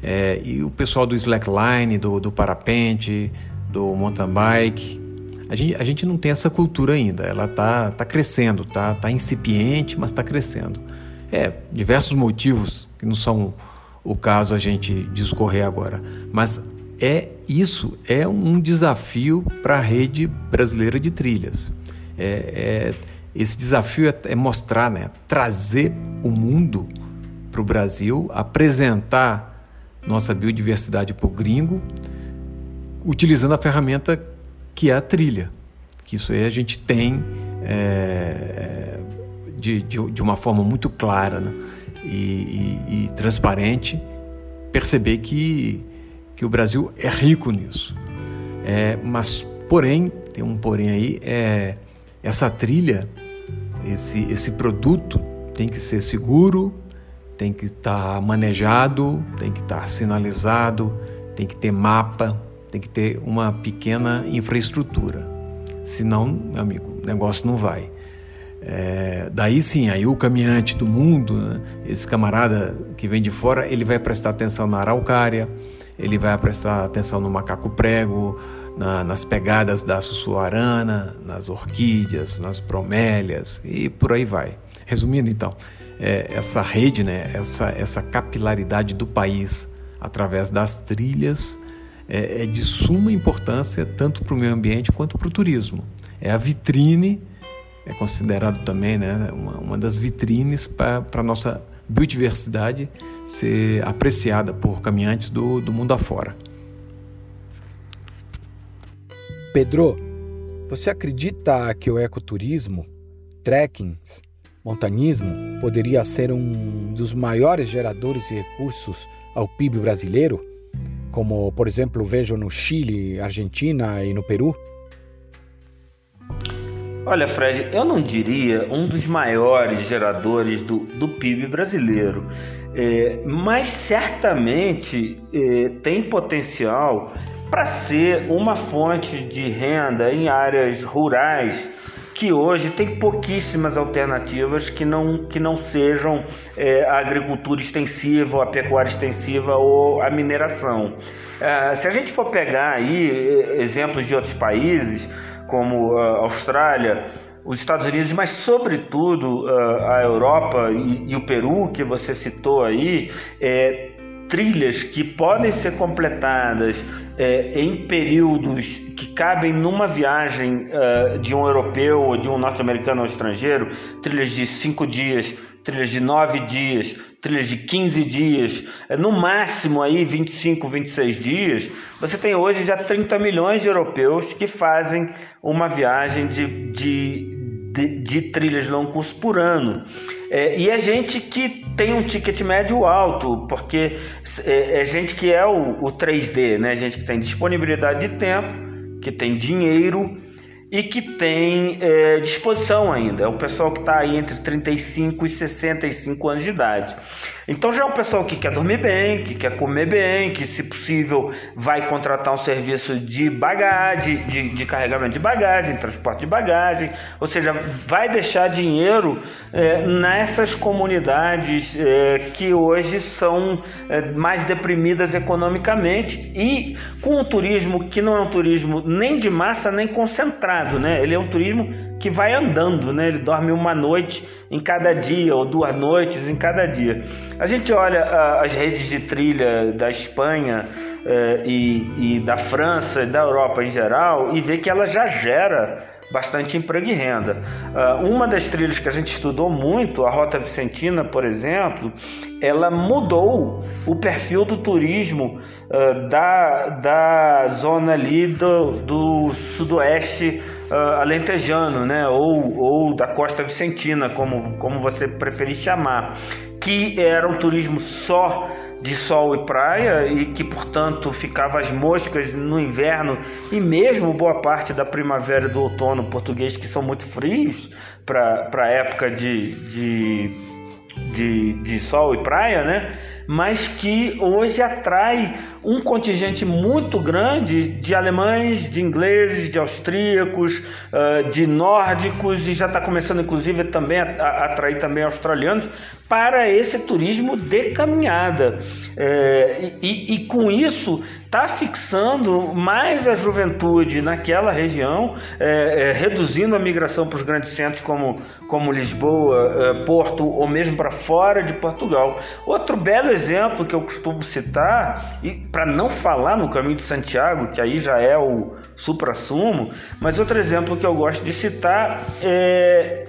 É, e o pessoal do slackline, do, do parapente, do mountain bike, a gente, a gente não tem essa cultura ainda. Ela está tá crescendo, tá, tá incipiente, mas está crescendo. É, diversos motivos que não são o caso a gente discorrer agora. Mas é isso é um desafio para a rede brasileira de trilhas. É, é, esse desafio é, é mostrar, né, trazer o mundo para o Brasil, apresentar nossa biodiversidade para o gringo, utilizando a ferramenta que é a trilha. Que isso aí a gente tem é, de, de, de, uma forma muito clara né? E, e, e transparente, perceber que, que o Brasil é rico nisso. É, mas, porém, tem um porém aí, é, essa trilha, esse, esse produto tem que ser seguro, tem que estar tá manejado, tem que estar tá sinalizado, tem que ter mapa, tem que ter uma pequena infraestrutura. Senão, meu amigo, o negócio não vai. É, daí sim, aí o caminhante do mundo, né, esse camarada que vem de fora, ele vai prestar atenção na araucária, ele vai prestar atenção no macaco prego, na, nas pegadas da sussuarana, nas orquídeas, nas bromélias e por aí vai. Resumindo então, é, essa rede, né, essa, essa capilaridade do país através das trilhas é, é de suma importância tanto para o meio ambiente quanto para o turismo. É a vitrine, é considerado também né, uma, uma das vitrines para a nossa biodiversidade ser apreciada por caminhantes do, do mundo afora. Pedro, você acredita que o ecoturismo, trekking, montanismo poderia ser um dos maiores geradores de recursos ao PIB brasileiro, como por exemplo vejo no Chile, Argentina e no Peru? Olha, Fred, eu não diria um dos maiores geradores do, do PIB brasileiro, é, mas certamente é, tem potencial para ser uma fonte de renda em áreas rurais que hoje tem pouquíssimas alternativas que não, que não sejam é, a agricultura extensiva, a pecuária extensiva ou a mineração. É, se a gente for pegar aí é, exemplos de outros países, como a Austrália, os Estados Unidos, mas sobretudo a Europa e, o Peru, que você citou aí, é, trilhas que podem ser completadas é, em períodos que cabem numa viagem uh, de um europeu ou de um norte-americano ao estrangeiro, trilhas de cinco dias, trilhas de 9 dias, trilhas de 15 dias, é, no máximo aí 25, 26 dias, você tem hoje já 30 milhões de europeus que fazem uma viagem de, de, de, de trilhas de longo curso por ano. É, e é gente que tem um ticket médio alto, porque é, é gente que é o, o 3D, né? Gente que tem disponibilidade de tempo, que tem dinheiro e que tem é, disposição ainda. É o pessoal que está aí entre 35 e 65 anos de idade. Então já é um pessoal que quer dormir bem, que quer comer bem, que se possível vai contratar um serviço de bagagem, de, de carregamento de bagagem, transporte de bagagem, ou seja, vai deixar dinheiro é, nessas comunidades é, que hoje são é, mais deprimidas economicamente e com um turismo que não é um turismo nem de massa nem concentrado, né? Ele é um turismo que vai andando, né? Ele dorme uma noite em cada dia ou duas noites em cada dia. A gente olha uh, as redes de trilha da Espanha uh, e, e da França e da Europa em geral e vê que ela já gera bastante emprego e renda. Uh, uma das trilhas que a gente estudou muito, a Rota Vicentina, por exemplo, ela mudou o perfil do turismo uh, da, da zona ali do, do sudoeste uh, alentejano, né? ou, ou da Costa Vicentina, como, como você preferir chamar, que era um turismo só de sol e praia e que, portanto, ficava as moscas no inverno e mesmo boa parte da primavera e do outono português, que são muito frios para a época de, de, de, de sol e praia, né? mas que hoje atrai um contingente muito grande de alemães, de ingleses, de austríacos, de nórdicos e já está começando inclusive também a atrair também australianos para esse turismo de caminhada. É, e, e, com isso está fixando mais a juventude naquela região, é, é, reduzindo a migração para os grandes centros como, como Lisboa, é, Porto ou mesmo para fora de Portugal. Outro belo exemplo que eu costumo citar, e para não falar no caminho de Santiago, que aí já é o supra-sumo, mas outro exemplo que eu gosto de citar é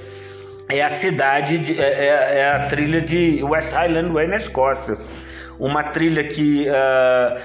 é a cidade, de, é, é, é, a trilha de West Highland Way na Escócia. Uma trilha que, uh,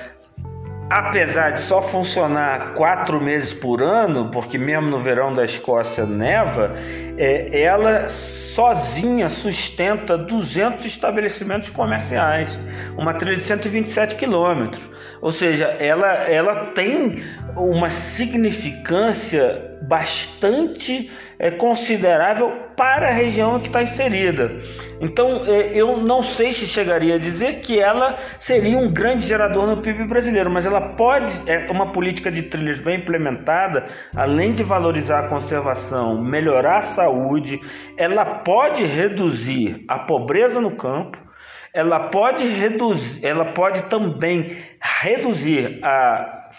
apesar de só funcionar quatro meses por ano, porque mesmo no verão da Escócia neva, é, ela sozinha sustenta 200 estabelecimentos comerciais. Uma trilha de 127 quilômetros. Ou seja, ela, ela tem uma significância bastante é, considerável para a região que está inserida. Então, é, eu não sei se chegaria a dizer que ela seria um grande gerador no PIB brasileiro, mas ela pode, é uma política de trilhas bem implementada, além de valorizar a conservação, melhorar a saúde, ela pode reduzir a pobreza no campo, ela pode reduzir, ela pode também reduzir a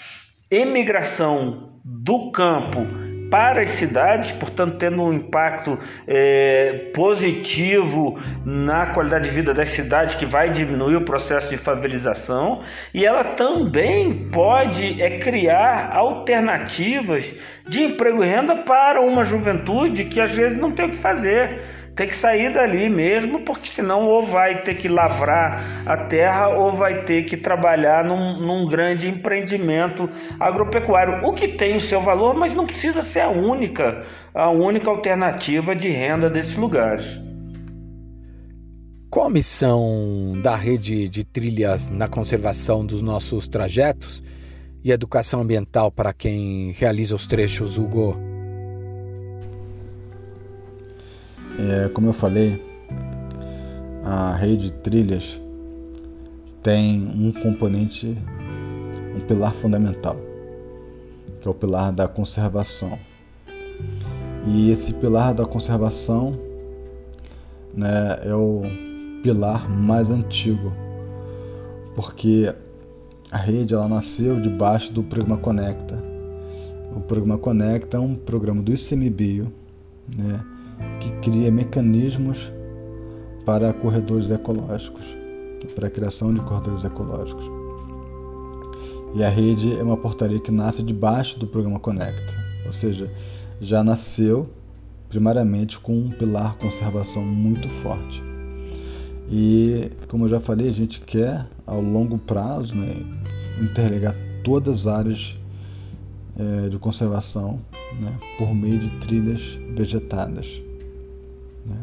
emigração do campo para as cidades, portanto, tendo um impacto é, positivo na qualidade de vida das cidades, que vai diminuir o processo de favelização, e ela também pode é, criar alternativas de emprego e renda para uma juventude que às vezes não tem o que fazer tem que sair dali mesmo, porque senão ou vai ter que lavrar a terra ou vai ter que trabalhar num, num grande empreendimento agropecuário, o que tem o seu valor, mas não precisa ser a única, a única alternativa de renda desses lugares. Qual a missão da rede de trilhas na conservação dos nossos trajetos e educação ambiental para quem realiza os trechos, Hugo? É, como eu falei, a rede de trilhas tem um componente, um pilar fundamental, que é o pilar da conservação. E esse pilar da conservação né, é o pilar mais antigo, porque a rede ela nasceu debaixo do programa Conecta. O programa Conecta é um programa do ICMBio, né? Que cria mecanismos para corredores ecológicos, para a criação de corredores ecológicos. E a rede é uma portaria que nasce debaixo do programa Conecta, ou seja, já nasceu primariamente com um pilar conservação muito forte. E, como eu já falei, a gente quer, ao longo prazo, né, interligar todas as áreas é, de conservação né, por meio de trilhas vegetadas. Né.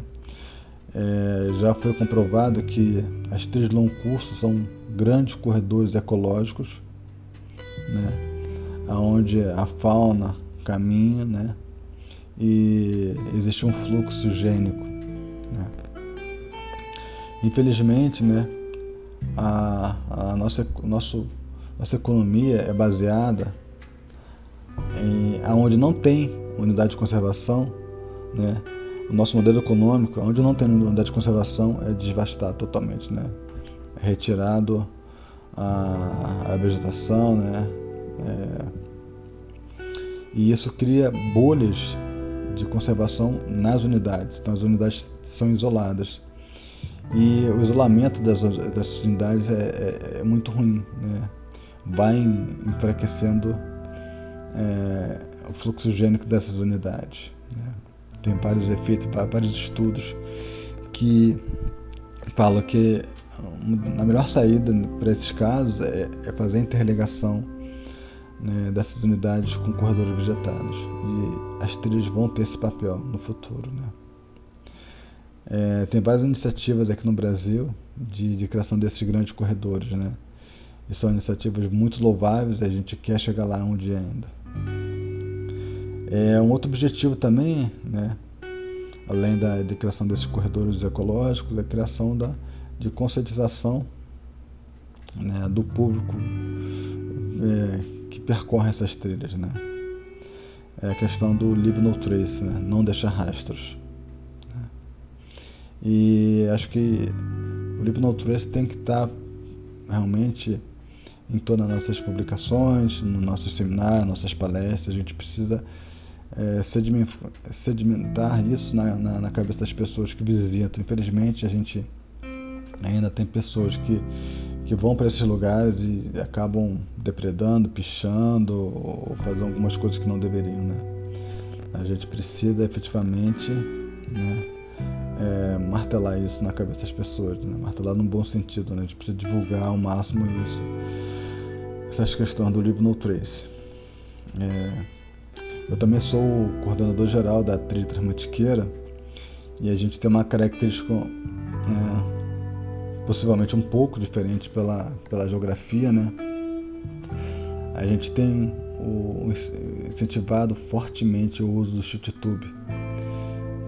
É, já foi comprovado que as trilhas de longo curso são grandes corredores ecológicos, né, onde a fauna caminha né, e existe um fluxo gênico. Né. Infelizmente, né, a, a nossa, nosso, nossa economia é baseada em aonde não tem unidade de conservação, né, o nosso modelo econômico, onde não tem unidade de conservação, é devastado totalmente, né? É retirado a, a vegetação, né? É, e isso cria bolhas de conservação nas unidades. Então as unidades são isoladas. E o isolamento das, dessas unidades é, é, é muito ruim, né? vai enfraquecendo é, o fluxo gênico dessas unidades. Né? Tem vários efeitos, vários estudos que falam que a melhor saída para esses casos é, é fazer a interligação né, dessas unidades com corredores vegetados. E as trilhas vão ter esse papel no futuro. Né? É, tem várias iniciativas aqui no Brasil de, de, criação desses grandes corredores. Né? E são iniciativas muito louváveis e a gente quer chegar lá um dia ainda. É, um outro objetivo também, né, além da de criação desses corredores ecológicos, é a criação da, de conscientização né, do público é, que percorre essas trilhas. Né. É a questão do leave no trace, né, não deixar rastros. Né. E acho que o leave no trace tem que estar realmente em todas as nossas publicações, no nosso seminário, nossas palestras, a gente precisa é, sedimentar isso na, na, na, cabeça das pessoas que visitam. Infelizmente, a gente ainda tem pessoas que, que vão para esses lugares e acabam depredando, pichando ou fazendo algumas coisas que não deveriam. Né? A gente precisa efetivamente né, é, martelar isso na cabeça das pessoas, né? martelar num bom sentido. Né? A gente precisa divulgar ao máximo isso, essas questões do livro No Trace. É, eu também sou o coordenador geral da trilha Transmantiqueira e a gente tem uma característica é, possivelmente um pouco diferente pela, pela geografia, né? A gente tem o, incentivado fortemente o uso do chute tube,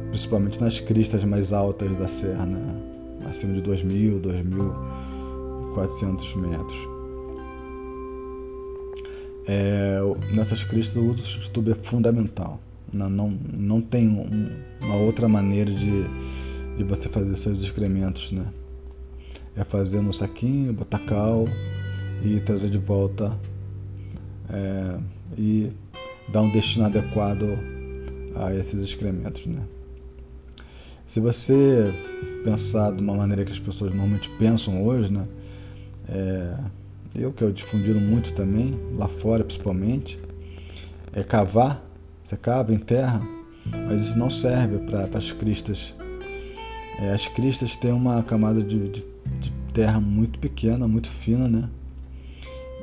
principalmente nas cristas mais altas da serra, né? acima de 2.000, 2.400 metros. É, nessas cristas o uso do tube é fundamental. Não, não, não tem um, uma outra maneira de, de você fazer seus excrementos, né? É fazer no saquinho, botar cal e trazer de volta é, e dar um destino adequado a esses excrementos, né? Se você pensar de uma maneira que as pessoas normalmente pensam hoje, né? É, eu que eu difundido muito também, lá fora principalmente, é cavar, você cava em terra, mas isso não serve para as cristas. É, as cristas têm uma camada de, de, de, terra muito pequena, muito fina, né?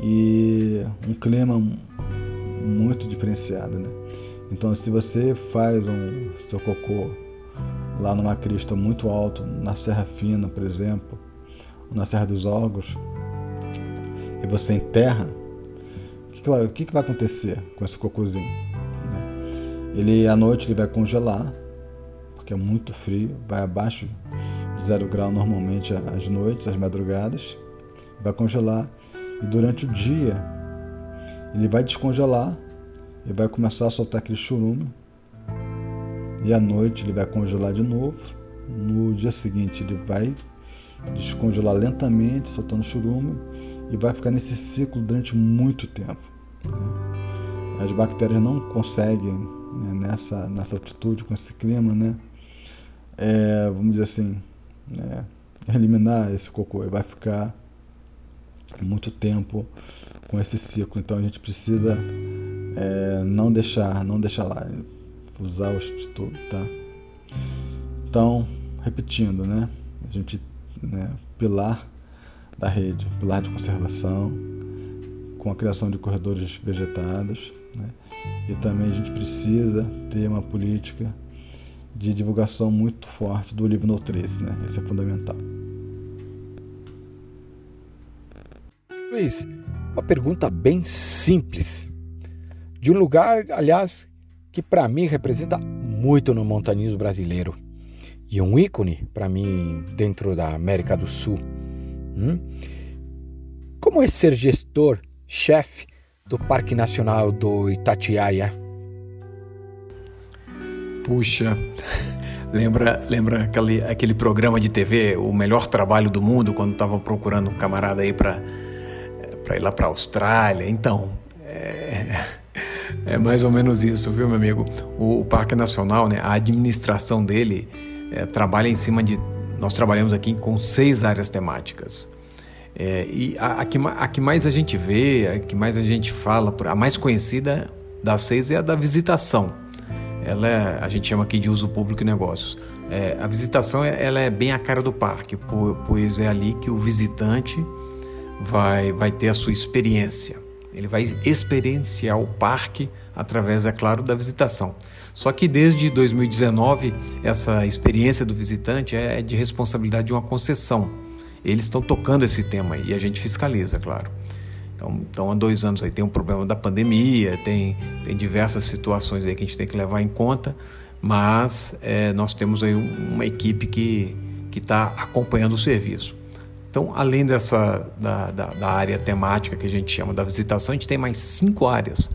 E um clima muito diferenciado, né? Então, se você faz um seu cocô lá numa crista muito alto, na Serra Fina, por exemplo, ou na Serra dos Órgãos, e você enterra, o que, que, que vai acontecer com esse cocôzinho? Né? Ele à noite ele vai congelar, porque é muito frio, vai abaixo de zero grau normalmente às noites, às madrugadas, vai congelar e durante o dia ele vai descongelar e vai começar a soltar aquele churume e à noite ele vai congelar de novo. No dia seguinte ele vai descongelar lentamente, soltando churume e vai ficar nesse ciclo durante muito tempo. As bactérias não conseguem né, nessa, nessa altitude, com esse clima, né, é, vamos dizer assim, é, eliminar esse cocô e vai ficar muito tempo com esse ciclo. Então a gente precisa é, não deixar, não deixar lá, usar o substituto, tá? Então, repetindo, né? A gente né, pilar da rede, pilar de conservação, com a criação de corredores vegetados. Né, e também a gente precisa ter uma política de divulgação muito forte do livro No 13, né? Isso é fundamental. Luiz, uma pergunta bem simples. De um lugar, aliás, que para mim representa muito no montanismo brasileiro e um ícone para mim dentro da América do Sul. Hum? Como é ser gestor, chefe do Parque Nacional do Itatiaia? Puxa, lembra, lembra aquele, aquele programa de TV, O Melhor Trabalho do Mundo, quando estava procurando um camarada aí para ir lá para a Austrália? Então, é, é, mais ou menos isso, viu, meu amigo? O, o Parque Nacional, né, a administração dele é, trabalha em cima de. Nós trabalhamos aqui com seis áreas temáticas. É, e a, a, que, a que mais a gente vê, a que mais a gente fala, a mais conhecida das seis é a da visitação ela é, a gente chama aqui de uso público e negócios. É, a visitação ela é bem a cara do parque, pois é ali que o visitante vai, vai ter a sua experiência. Ele vai experienciar o parque através, é claro, da visitação. Só que desde 2019, essa experiência do visitante é de responsabilidade de uma concessão. Eles estão tocando esse tema e a gente fiscaliza, claro. Então, então, há dois anos aí tem um problema da pandemia, tem, tem diversas situações aí que a gente tem que levar em conta, mas é, nós temos aí uma equipe que está acompanhando o serviço. Então, além dessa da, da, da, área temática que a gente chama da visitação, a gente tem mais cinco áreas.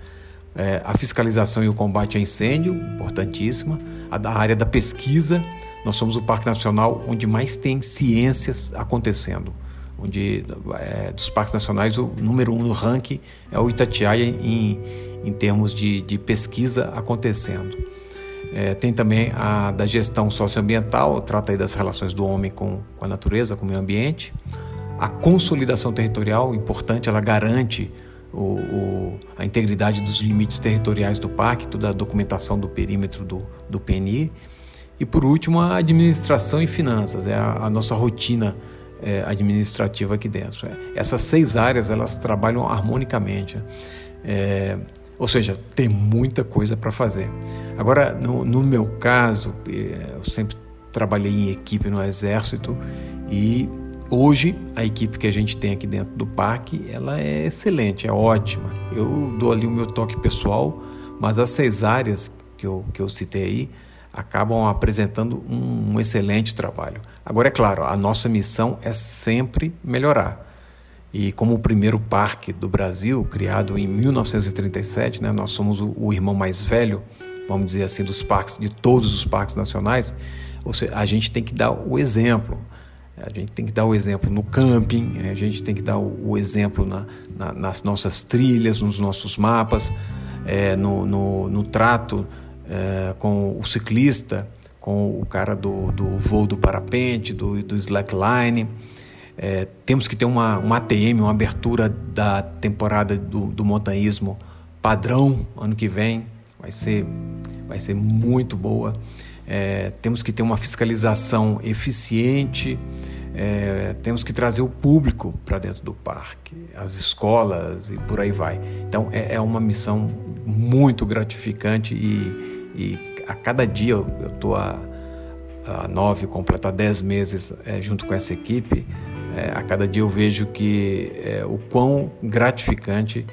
É, a fiscalização e o combate a incêndio, importantíssima. A da área da pesquisa, nós somos o Parque Nacional onde mais tem ciências acontecendo onde é, dos parques nacionais o número um no ranking é o Itatiaia em, em termos de, de pesquisa acontecendo. É, tem também a da gestão socioambiental, trata aí das relações do homem com, com a natureza, com o meio ambiente. A consolidação territorial, importante, ela garante o, o, a integridade dos limites territoriais do parque, toda a documentação do perímetro do, do PNI. E por último, a administração e finanças, é a, a nossa rotina é, administrativa aqui dentro. É, essas seis áreas elas trabalham harmonicamente, é, ou seja, tem muita coisa para fazer. Agora, no, no, meu caso, é, eu sempre trabalhei em equipe no Exército e hoje a equipe que a gente tem aqui dentro do parque ela é excelente, é ótima. Eu dou ali o meu toque pessoal, mas as seis áreas que eu, que eu citei aí acabam apresentando um, um excelente trabalho. Agora, é claro, a nossa missão é sempre melhorar. E como o primeiro parque do Brasil, criado em 1937, né, nós somos o, o, irmão mais velho, vamos dizer assim, dos parques, de todos os parques nacionais, ou seja, a gente tem que dar o exemplo. A gente tem que dar o exemplo no camping, a gente tem que dar o, o exemplo na, na, nas nossas trilhas, nos nossos mapas, é, no, no, no trato é, com o ciclista, com o cara do, do voo do parapente, do, do slackline. É, temos que ter uma, uma ATM, uma abertura da temporada do, do montanhismo padrão ano que vem. Vai ser, vai ser muito boa. É, temos que ter uma fiscalização eficiente. É, temos que trazer o público para dentro do parque, as escolas e por aí vai. Então é, é uma missão muito gratificante e, e a cada dia eu estou há, há nove, completar dez meses é, junto com essa equipe. É, a cada dia eu vejo que é, o quão gratificante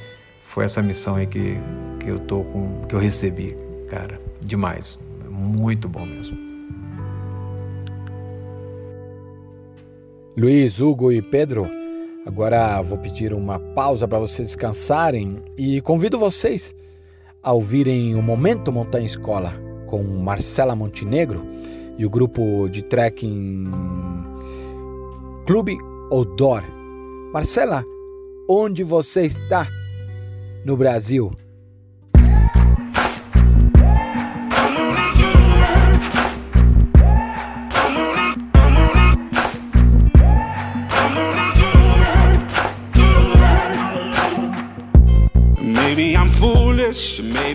foi essa missão aí que, que eu tô com, que eu recebi, cara, demais, muito bom mesmo. Luiz, Hugo e Pedro, agora vou pedir uma pausa para vocês descansarem e convido vocês a ouvirem o Momento Montanha Escola com Marcela Montenegro e o grupo de trekking Clube Odor. Marcela, onde você está no Brasil?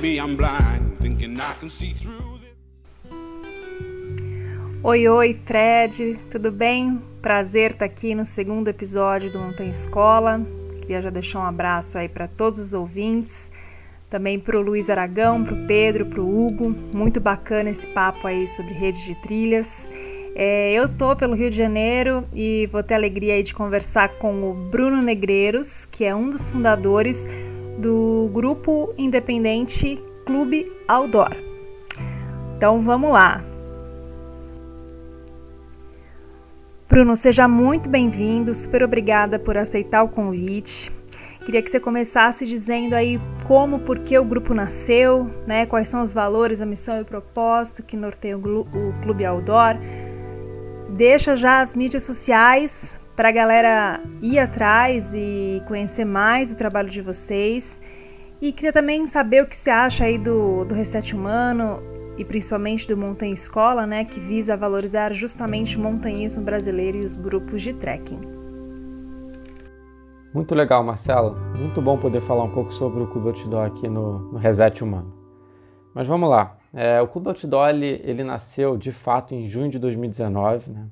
Maybe I'm blind, thinking I can see through Oi, oi, Fred, tudo bem? Prazer estar aqui no segundo episódio do Montanha Escola. Queria já deixar um abraço aí para todos os ouvintes, também para o Luiz Aragão, para o Pedro, para o Hugo. Muito bacana esse papo aí sobre rede de trilhas. É, eu tô pelo Rio de Janeiro e vou ter a alegria aí de conversar com o Bruno Negreiros, que é um dos fundadores do grupo independente Clube Outdoor. Então vamos lá. Bruno, seja muito bem-vindo, super obrigada por aceitar o convite. Queria que você começasse dizendo aí como, por que o grupo nasceu, né? Quais são os valores, a missão e o propósito que norteiam o Clube Outdoor. Deixa já as mídias sociais para a galera ir atrás e conhecer mais o trabalho de vocês. E queria também saber o que você acha aí do, do Reset Humano e principalmente do Montanha Escola, né, que visa valorizar justamente o montanhismo brasileiro e os grupos de trekking. Muito legal, Marcelo. Muito bom poder falar um pouco sobre o Clube Outdoor aqui no, no Reset Humano. Mas vamos lá. É, o Clube Outdoor ele, ele, nasceu de fato em junho de 2019, né?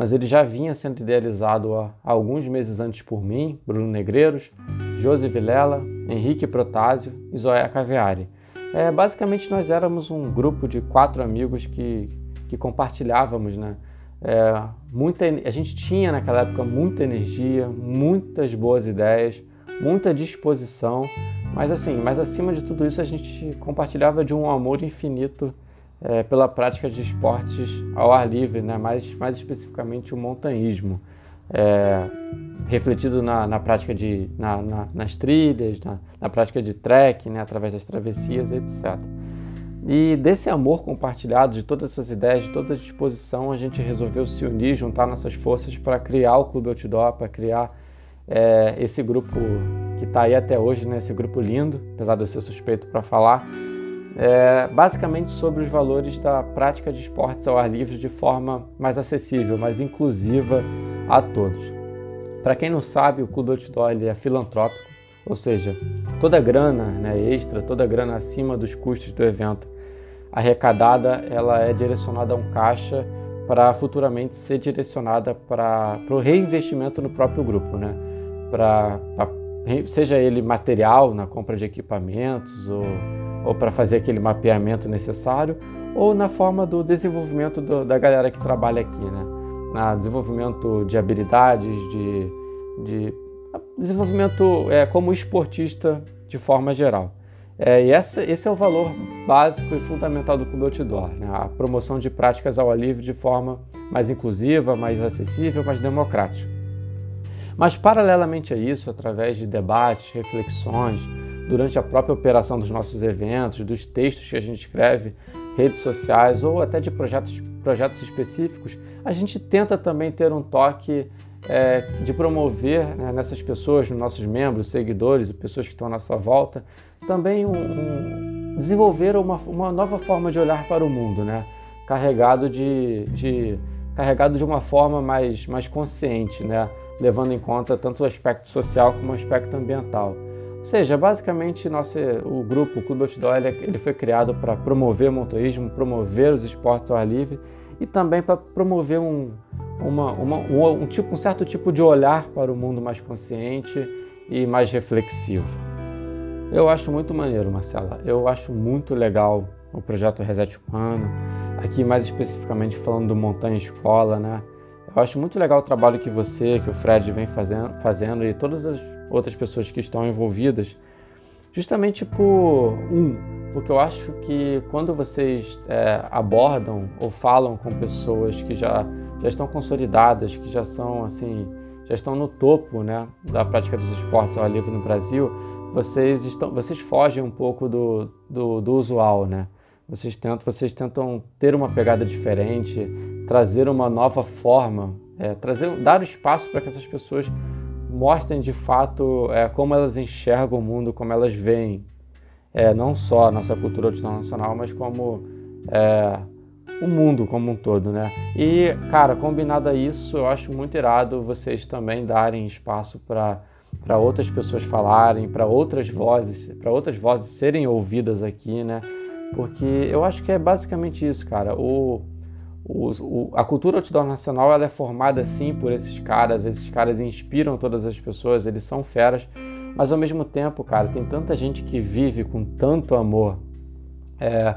Mas ele já vinha sendo idealizado há, alguns meses antes por mim, Bruno Negreiros, Josi Vilela, Henrique Protásio e Zoé Caviari é, basicamente, nós éramos um grupo de quatro amigos que, que compartilhávamos, né? É, muita, a gente tinha naquela época muita energia, muitas boas ideias, muita disposição, mas assim, mas acima de tudo isso a gente compartilhava de um amor infinito é, pela prática de esportes ao ar livre, né? mais, mais especificamente o montanhismo. É, refletido na, na prática de na, na, nas trilhas, na, na, prática de trek, né, através das travessias, etc. E desse amor compartilhado, de todas essas ideias, de toda a disposição, a gente resolveu se unir, juntar nossas forças para criar o Clube Outdoor, para criar é, esse grupo que está aí até hoje, né, esse grupo lindo, apesar de eu ser suspeito para falar, é, basicamente sobre os valores da prática de esportes ao ar livre de forma mais acessível, mais inclusiva a todos. Para quem não sabe, o Clube Outdoor é filantrópico, ou seja, toda a grana né, extra, toda a grana acima dos custos do evento arrecadada, ela é direcionada a um caixa para futuramente ser direcionada para o reinvestimento no próprio grupo, né? Pra, seja ele material na compra de equipamentos ou, ou para fazer aquele mapeamento necessário, ou na forma do desenvolvimento do, da galera que trabalha aqui, né? na desenvolvimento de habilidades, de, de desenvolvimento é, como esportista de forma geral. É, e essa, esse é o valor básico e fundamental do Clube Outdoor, né? a promoção de práticas ao ar livre de forma mais inclusiva, mais acessível, mais democrática. Mas, paralelamente a isso, através de debates, reflexões, durante a própria operação dos nossos eventos, dos textos que a gente escreve, redes sociais ou até de projetos, projetos específicos, a gente tenta também ter um toque é, de promover né, nessas pessoas, nos nossos membros, seguidores, pessoas que estão à nossa volta, também um, um, desenvolver uma, uma nova forma de olhar para o mundo, né? carregado de, de, carregado de uma forma mais, mais consciente, né? Levando em conta tanto o aspecto social como o aspecto ambiental. Ou seja, basicamente nosso, o grupo o Clube Outdoor ele, ele foi criado para promover o montanhismo, promover os esportes ao ar livre e também para promover um, uma, uma, um, um, tipo, um certo tipo de olhar para o mundo mais consciente e mais reflexivo. Eu acho muito maneiro, Marcela. Eu acho muito legal o projeto Reset Humano. Aqui, mais especificamente, falando do Montanha Escola, né? Eu acho muito legal o trabalho que você, que o Fred vem fazendo, fazendo e todas as outras pessoas que estão envolvidas, justamente por um, porque eu acho que quando vocês é, abordam ou falam com pessoas que já, já estão consolidadas, que já são assim, já estão no topo né, da prática dos esportes ao livre no Brasil, vocês, estão, vocês fogem um pouco do, do, do usual, né? Vocês tentam, vocês tentam ter uma pegada diferente, trazer uma nova forma, é, trazer, dar espaço para que essas pessoas mostrem de fato é, como elas enxergam o mundo, como elas veem é, não só a nossa cultura internacional, mas como é, o mundo como um todo, né? E, cara, combinado a isso, eu acho muito irado vocês também darem espaço para para outras pessoas falarem, para outras vozes, para outras vozes serem ouvidas aqui, né? Porque eu acho que é basicamente isso, cara. O, o, o, a cultura outdoor nacional ela é formada sim por esses caras, esses caras inspiram todas as pessoas, eles são feras, mas ao mesmo tempo, cara, tem tanta gente que vive com tanto amor é,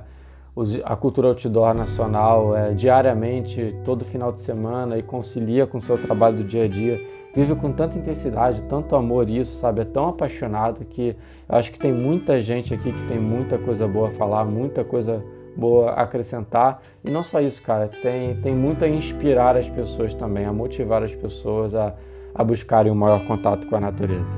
a cultura outdoor nacional é, diariamente, todo final de semana e concilia com o seu trabalho do dia a dia, vive com tanta intensidade, tanto amor isso, sabe? É tão apaixonado que eu acho que tem muita gente aqui que tem muita coisa boa a falar, muita coisa boa a acrescentar. E não só isso, cara, tem, tem muito a inspirar as pessoas também, a motivar as pessoas a, a buscarem um maior contato com a natureza.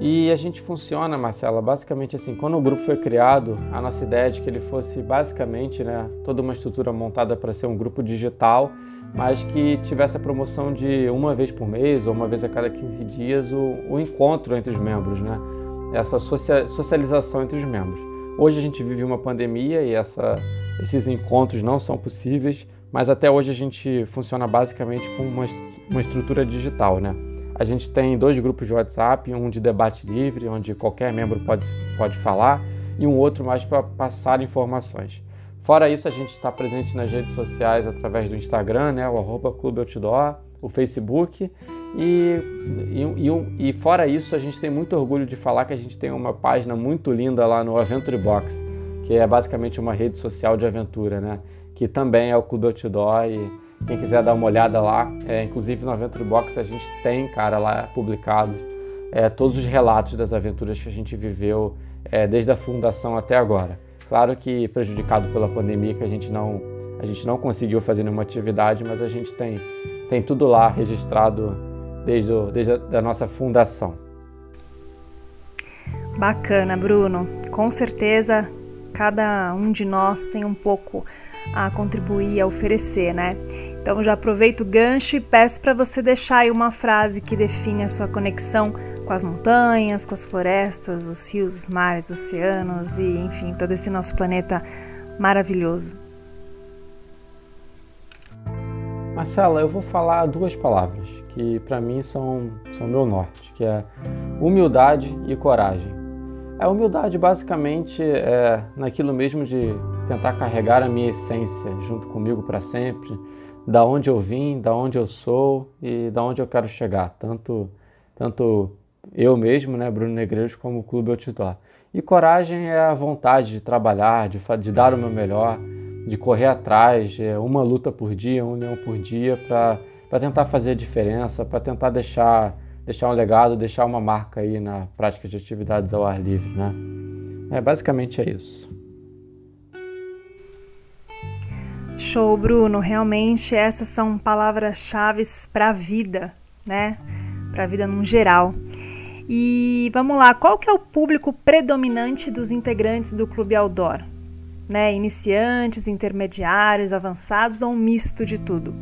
E a gente funciona, Marcela, basicamente assim, quando o grupo foi criado, a nossa ideia é de que ele fosse basicamente, né, toda uma estrutura montada para ser um grupo digital, mas que tivesse a promoção de uma vez por mês ou uma vez a cada 15 dias o, o encontro entre os membros, né? Essa socialização entre os membros. Hoje a gente vive uma pandemia e essa, esses encontros não são possíveis, mas até hoje a gente funciona basicamente com uma, uma estrutura digital, né? A gente tem dois grupos de WhatsApp, um de debate livre, onde qualquer membro pode, pode falar, e um outro mais para passar informações. Fora isso, a gente está presente nas redes sociais através do Instagram, né, o arroba Clube Outdoor, o Facebook. E, e, e, fora isso, a gente tem muito orgulho de falar que a gente tem uma página muito linda lá no Aventure Box, que é basicamente uma rede social de aventura, né? Que também é o Clube Outdoor e quem quiser dar uma olhada lá, é, inclusive no Aventure Box a gente tem, cara, lá publicado é, todos os relatos das aventuras que a gente viveu é, desde a fundação até agora. Claro que prejudicado pela pandemia que a gente não a gente não conseguiu fazer nenhuma atividade, mas a gente tem tem tudo lá registrado desde, o, desde a nossa fundação. Bacana, Bruno. Com certeza cada um de nós tem um pouco a contribuir, a oferecer, né? Então já aproveito o gancho e peço para você deixar aí uma frase que define a sua conexão com as montanhas, com as florestas, os rios, os mares, os oceanos e, enfim, todo esse nosso planeta maravilhoso. Marcela, eu vou falar duas palavras que para mim são, são meu norte, que é humildade e coragem. A humildade basicamente é naquilo mesmo de tentar carregar a minha essência junto comigo para sempre, da onde eu vim, da onde eu sou e da onde eu quero chegar, tanto tanto eu mesmo, né, Bruno Negreiros, como o Clube Outdoor. E coragem é a vontade de trabalhar, de, de dar o meu melhor, de correr atrás, é uma luta por dia, um leão por dia, para tentar fazer diferença, para tentar deixar, deixar um legado, deixar uma marca aí na prática de atividades ao ar livre, né? É, basicamente é isso. Show, Bruno. Realmente essas são palavras-chave para a vida, né? Para a vida num geral. E vamos lá, qual que é o público predominante dos integrantes do Clube Outdoor? Né? Iniciantes, intermediários, avançados ou um misto de tudo?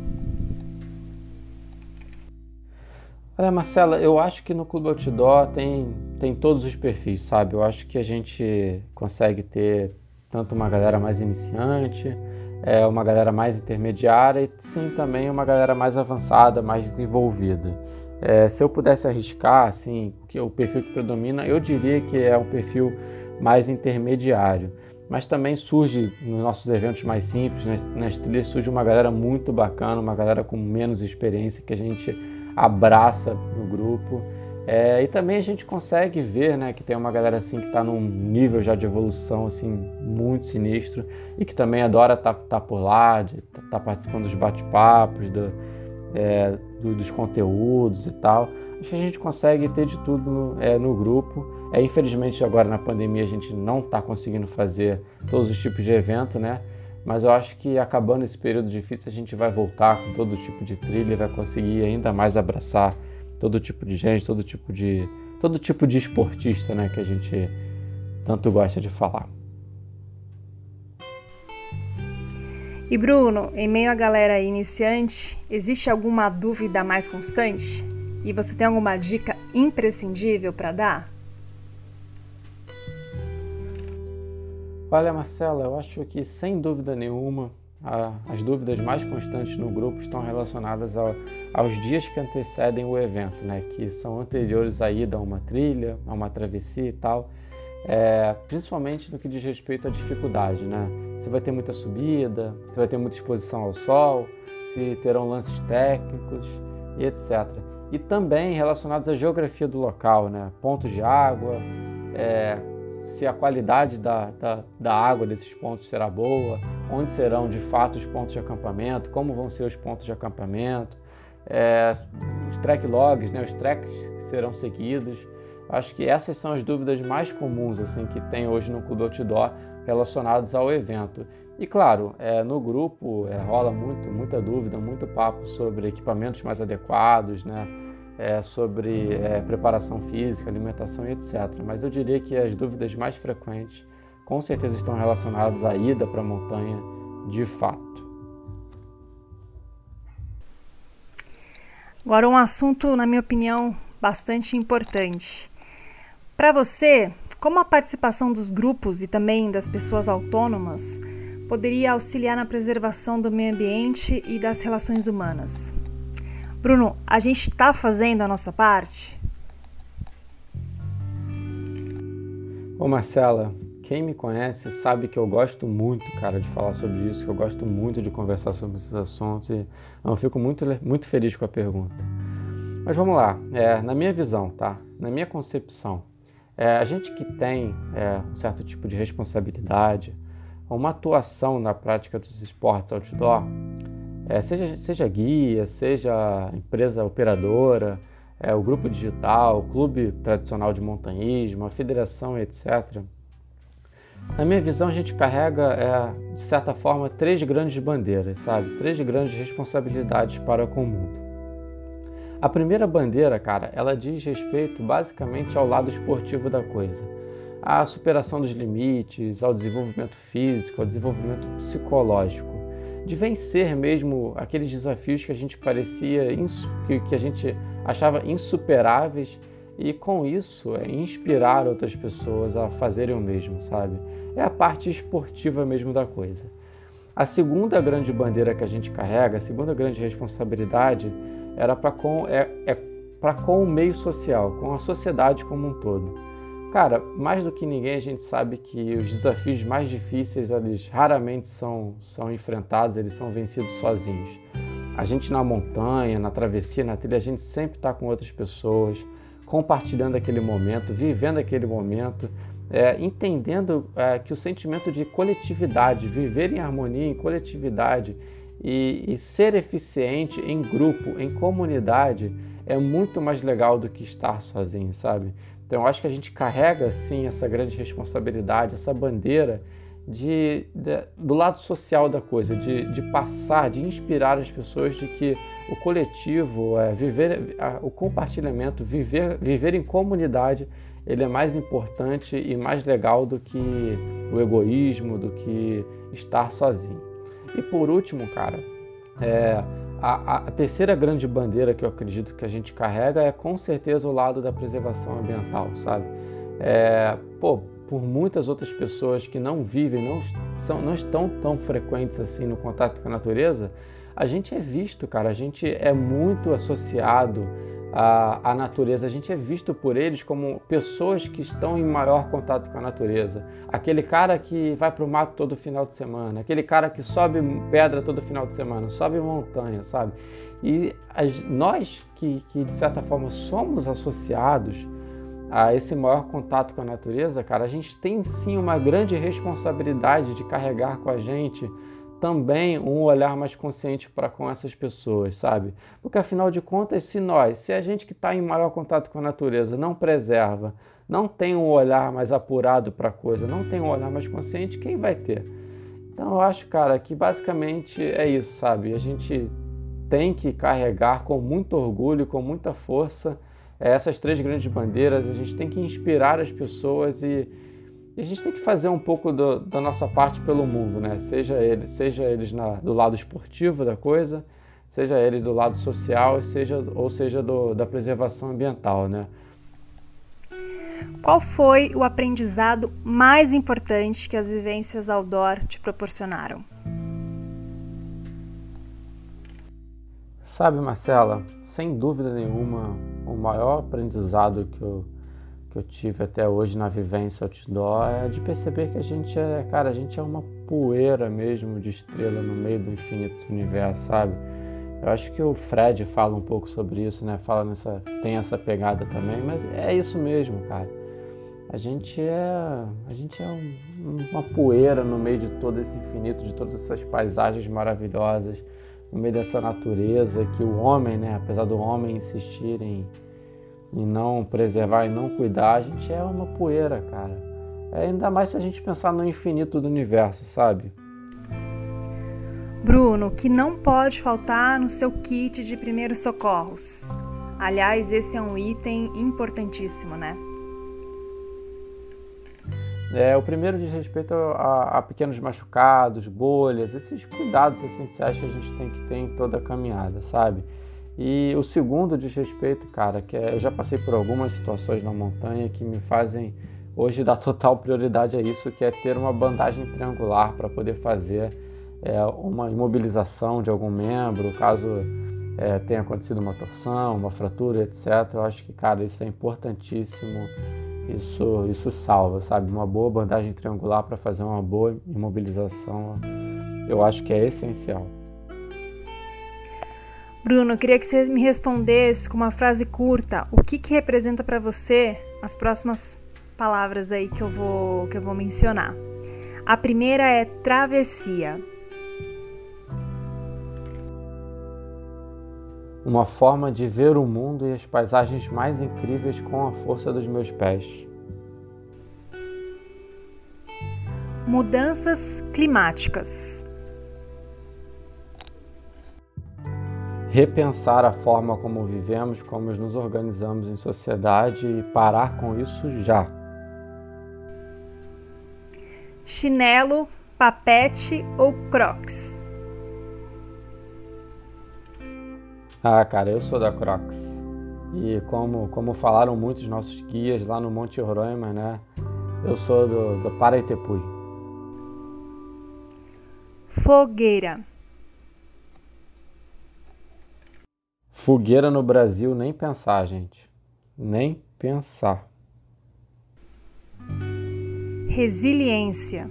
Olha, Marcela, eu acho que no Clube Outdoor tem, tem todos os perfis, sabe? Eu acho que a gente consegue ter tanto uma galera mais iniciante, é, uma galera mais intermediária e sim também uma galera mais avançada, mais desenvolvida. É, se eu pudesse arriscar, assim, que o perfil que predomina, eu diria que é um perfil mais intermediário. Mas também surge nos nossos eventos mais simples, nas, nas trilhas, surge uma galera muito bacana, uma galera com menos experiência que a gente abraça no grupo. É, e também a gente consegue ver né, que tem uma galera assim que está num nível já de evolução assim muito sinistro e que também adora estar tá, tá por lá, estar tá participando dos bate-papos, do, é, do, dos conteúdos e tal. Acho que a gente consegue ter de tudo no, é, no grupo. É, infelizmente agora na pandemia a gente não está conseguindo fazer todos os tipos de evento, né? Mas eu acho que acabando esse período difícil a gente vai voltar com todo tipo de trilha, vai conseguir ainda mais abraçar todo tipo de gente, todo tipo de todo tipo de esportista, né, que a gente tanto gosta de falar. E Bruno, em meio à galera iniciante, existe alguma dúvida mais constante? E você tem alguma dica imprescindível para dar? Olha, Marcela, eu acho que sem dúvida nenhuma as dúvidas mais constantes no grupo estão relacionadas ao, aos dias que antecedem o evento, né? Que são anteriores à ida a uma trilha, a uma travessia e tal. é, principalmente no que diz respeito à dificuldade, né? Se vai ter muita subida, se vai ter muita exposição ao sol, se terão lances técnicos e etc. E também relacionados à geografia do local, né? Pontos de água, é, se a qualidade da, da, da, água desses pontos será boa, onde serão de fato os pontos de acampamento, como vão ser os pontos de acampamento, é, os track logs, né, os tracks que serão seguidos. Acho que essas são as dúvidas mais comuns assim que tem hoje no Clube Outdoor relacionados ao evento. E claro, é, no grupo é, rola muito, muita dúvida, muito papo sobre equipamentos mais adequados, né? É, sobre é, preparação física, alimentação e etc. Mas eu diria que as dúvidas mais frequentes com certeza estão relacionadas à ida para a montanha de fato. Agora, um assunto, na minha opinião, bastante importante. Para você, como a participação dos grupos e também das pessoas autônomas poderia auxiliar na preservação do meio ambiente e das relações humanas? Bruno, a gente está fazendo a nossa parte? Ô Marcela, quem me conhece sabe que eu gosto muito, cara, de falar sobre isso, que eu gosto muito de conversar sobre esses assuntos e eu fico muito, muito feliz com a pergunta. Mas vamos lá, é, na minha visão, tá? Na minha concepção, é, a gente que tem é, um certo tipo de responsabilidade, uma atuação na prática dos esportes outdoor, é, seja, seja guia, seja empresa operadora, é, o grupo digital, o clube tradicional de montanhismo, a federação, etc. Na minha visão, a gente carrega, é, de certa forma, três grandes bandeiras, sabe? Três grandes responsabilidades para com o mundo. A primeira bandeira, cara, ela diz respeito basicamente ao lado esportivo da coisa. À superação dos limites, ao desenvolvimento físico, ao desenvolvimento psicológico. De vencer mesmo aqueles desafios que a gente parecia, que, a gente achava insuperáveis e com isso é inspirar outras pessoas a fazerem o mesmo, sabe? É a parte esportiva mesmo da coisa. A segunda grande bandeira que a gente carrega, a segunda grande responsabilidade era para com, é, é para com o meio social, com a sociedade como um todo. Cara, mais do que ninguém a gente sabe que os desafios mais difíceis eles raramente são, são enfrentados, eles são vencidos sozinhos. A gente na montanha, na travessia, na trilha, a gente sempre está com outras pessoas, compartilhando aquele momento, vivendo aquele momento, é, entendendo é, que o sentimento de coletividade, viver em harmonia, em coletividade, e, e ser eficiente em grupo, em comunidade, é muito mais legal do que estar sozinho, sabe? Então acho que a gente carrega sim essa grande responsabilidade, essa bandeira de, de, do lado social da coisa, de, de, passar, de inspirar as pessoas de que o coletivo, é, viver, o compartilhamento, viver, viver em comunidade, ele é mais importante e mais legal do que o egoísmo, do que estar sozinho. E por último, cara, é, a, a, terceira grande bandeira que eu acredito que a gente carrega é com certeza o lado da preservação ambiental, sabe? É, pô, por muitas outras pessoas que não vivem, não, são, não estão tão frequentes assim no contato com a natureza, a gente é visto, cara, a gente é muito associado a, a natureza. A gente é visto por eles como pessoas que estão em maior contato com a natureza. Aquele cara que vai para o mato todo final de semana, aquele cara que sobe pedra todo final de semana, sobe montanha, sabe? E as, nós que, que, de certa forma, somos associados a esse maior contato com a natureza, cara, a gente tem sim uma grande responsabilidade de carregar com a gente também um olhar mais consciente para com essas pessoas, sabe? Porque afinal de contas, se nós, se a gente que está em maior contato com a natureza não preserva, não tem um olhar mais apurado para a coisa, não tem um olhar mais consciente, quem vai ter? Então eu acho, cara, que basicamente é isso, sabe? A gente tem que carregar com muito orgulho, com muita força essas três grandes bandeiras, a gente tem que inspirar as pessoas e e a gente tem que fazer um pouco do, da nossa parte pelo mundo, né? Seja eles, seja eles na, do lado esportivo da coisa, seja eles do lado social, seja, ou seja do, da preservação ambiental, né? Qual foi o aprendizado mais importante que as vivências outdoor te proporcionaram? Sabe, Marcela, sem dúvida nenhuma, o maior aprendizado que eu que eu tive até hoje na vivência outdoor é de perceber que a gente é, cara, a gente é uma poeira mesmo de estrela no meio do infinito universo, sabe? Eu acho que o Fred fala um pouco sobre isso, né? Fala nessa, tem essa pegada também, mas é isso mesmo, cara. A gente é, a gente é um, uma poeira no meio de todo esse infinito, de todas essas paisagens maravilhosas, no meio dessa natureza que o homem, né, apesar do homem insistir em, em não preservar e não cuidar, a gente é uma poeira, cara. É, ainda mais se a gente pensar no infinito do universo, sabe? Bruno, que não pode faltar no seu kit de primeiros socorros. Aliás, esse é um item importantíssimo, né? É, o primeiro diz respeito a, a, pequenos machucados, bolhas, esses cuidados essenciais que a gente tem que ter em toda a caminhada, sabe? E o segundo diz respeito, cara, que é, eu já passei por algumas situações na montanha que me fazem hoje dar total prioridade a isso, que é ter uma bandagem triangular para poder fazer é, uma imobilização de algum membro, caso é, tenha acontecido uma torção, uma fratura, etc. Eu acho que, cara, isso é importantíssimo isso, isso salva, sabe? Uma boa bandagem triangular para fazer uma boa imobilização, eu acho que é essencial. Bruno, eu queria que você me respondesse com uma frase curta, o que, que representa para você as próximas palavras aí que eu vou que eu vou mencionar. A primeira é travessia. uma forma de ver o mundo e as paisagens mais incríveis com a força dos meus pés. Mudanças climáticas. Repensar a forma como vivemos, como nos organizamos em sociedade e parar com isso já. Chinelo, papete ou crocs? Ah, cara, eu sou da Crocs. E como, como falaram muitos nossos guias lá no Monte Roraima, né? Eu sou do, do Paraitepui. Fogueira. Fogueira no Brasil, nem pensar, gente. Nem pensar. Resiliência.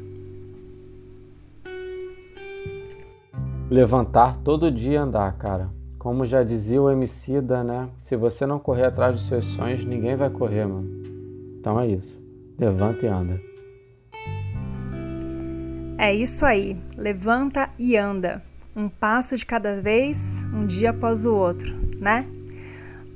Levantar todo dia e andar, cara. Como já dizia o Emicida, né? Se você não correr atrás dos seus sonhos, ninguém vai correr, mano. Então é isso. Levanta e anda. É isso aí. Levanta e anda. Um passo de cada vez, um dia após o outro, né?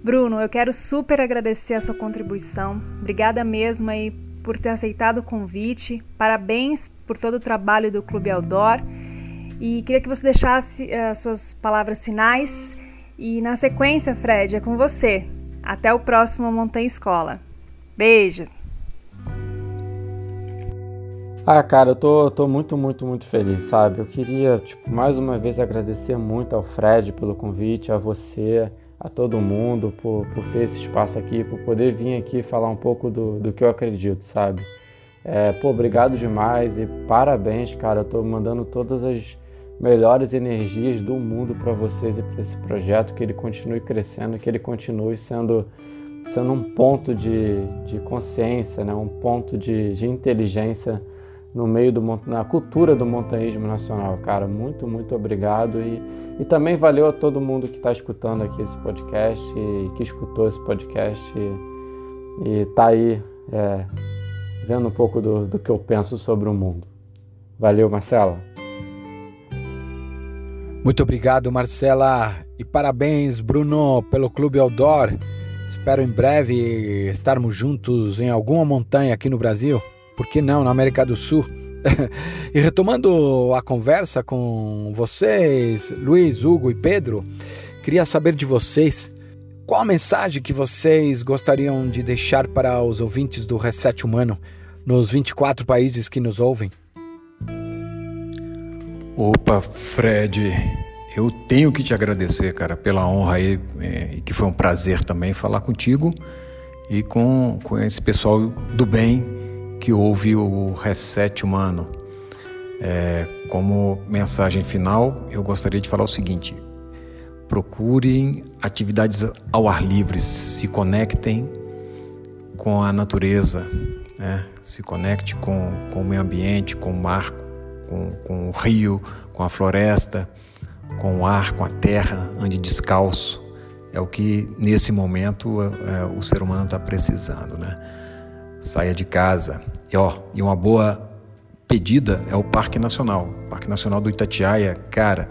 Bruno, eu quero super agradecer a sua contribuição. Obrigada mesmo aí por ter aceitado o convite. Parabéns por todo o trabalho do Clube Outdoor. E queria que você deixasse eh, as suas palavras finais. E na sequência, Fred, é com você. Até o próximo Montanha Escola. Beijos! Ah, cara, eu tô, tô muito, muito, muito feliz, sabe? Eu queria, tipo, mais uma vez agradecer muito ao Fred pelo convite, a você, a todo mundo por, por ter esse espaço aqui, por poder vir aqui falar um pouco do, do que eu acredito, sabe? É, pô, obrigado demais e parabéns, cara. Eu tô mandando todas as melhores energias do mundo para vocês e para esse projeto, que ele continue crescendo, que ele continue sendo, sendo um ponto de, de consciência, né? um ponto de, de inteligência no meio do na cultura do montanhismo nacional, cara. Muito, muito obrigado e, e também valeu a todo mundo que está escutando aqui esse podcast e que escutou esse podcast e, está aí é, vendo um pouco do, do que eu penso sobre o mundo. Valeu, Marcela. Muito obrigado, Marcela, e parabéns, Bruno, pelo Clube Outdoor. Espero em breve estarmos juntos em alguma montanha aqui no Brasil, por que não na América do Sul? e retomando a conversa com vocês, Luiz, Hugo e Pedro, queria saber de vocês qual a mensagem que vocês gostariam de deixar para os ouvintes do Reset Humano nos 24 países que nos ouvem. Opa, Fred, eu tenho que te agradecer, cara, pela honra aí, é, que foi um prazer também falar contigo e com, com esse pessoal do bem que ouve o Reset Humano. É, como mensagem final, eu gostaria de falar o seguinte: procurem atividades ao ar livre, se conectem, com a natureza, né? se conecte com, com o meio ambiente, com o mar, com, com o rio, com a floresta, com o ar, com a terra, ande descalço. É o que nesse momento é, o ser humano está precisando, né? Saia de casa. E, ó, e uma boa pedida é o Parque Nacional. O Parque Nacional do Itatiaia, cara,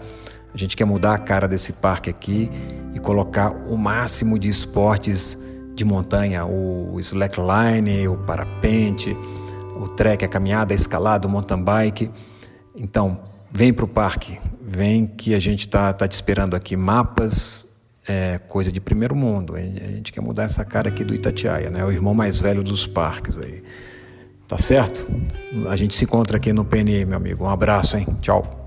a gente quer mudar a cara desse parque aqui e colocar o máximo de esportes de montanha, o slackline, o parapente, o trek, a caminhada, a escalada, o mountain bike. Então, vem para o parque, vem que a gente está tá te esperando aqui. Mapas, é coisa de primeiro mundo. A gente quer mudar essa cara aqui do Itatiaia, né? O irmão mais velho dos parques aí. Tá certo? A gente se encontra aqui no PNI, meu amigo. Um abraço, hein? Tchau.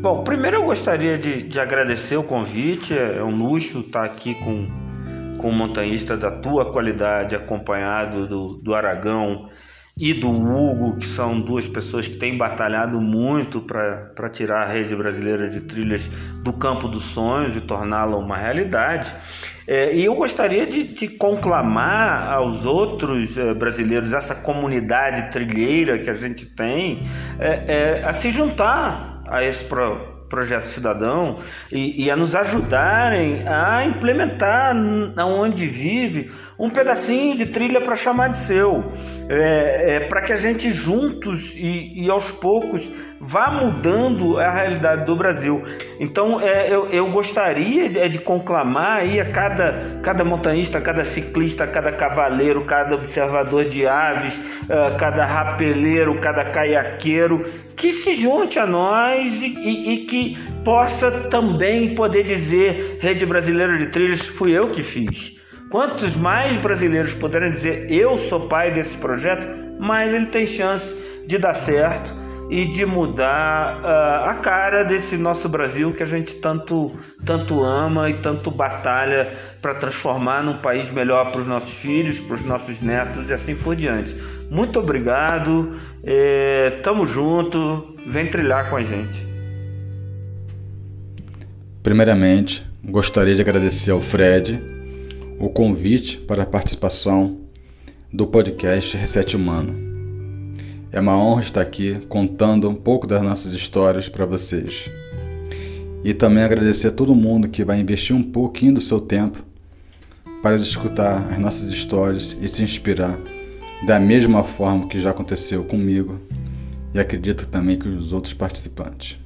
Bom, primeiro eu gostaria de, de agradecer o convite. É um luxo estar aqui com, com um montanhista da tua qualidade, acompanhado do, do Aragão e do Hugo, que são duas pessoas que têm batalhado muito para tirar a rede brasileira de trilhas do campo dos sonhos e torná-la uma realidade. É, e eu gostaria de, de conclamar aos outros é, brasileiros, essa comunidade trilheira que a gente tem, é, é a se juntar a esse pro, projeto cidadão e, e, a nos ajudarem a implementar aonde vive um pedacinho de trilha para chamar de seu. É, é, para que a gente juntos e, e, aos poucos vá mudando a realidade do Brasil. Então é, eu, eu, gostaria de, de, conclamar aí a cada, cada montanhista, cada ciclista, cada cavaleiro, cada observador de aves, uh, cada rapeleiro, cada caiaqueiro, que se junte a nós e, e, e que possa também poder dizer Rede Brasileira de Trilhas, fui eu que fiz. Quantos mais brasileiros puderem dizer eu sou pai desse projeto, mais ele tem chance de dar certo e de mudar uh, a cara desse nosso Brasil que a gente tanto, tanto ama e tanto batalha para transformar num país melhor para os nossos filhos, para os nossos netos e assim por diante. Muito obrigado, é, tamo junto, vem trilhar com a gente. Primeiramente, gostaria de agradecer ao Fred o convite para a participação do podcast Reset Humano. É uma honra estar aqui contando um pouco das nossas histórias para vocês. E também agradecer a todo mundo que vai investir um pouquinho do seu tempo para escutar as nossas histórias e se inspirar da mesma forma que já aconteceu comigo e acredito também que os outros participantes.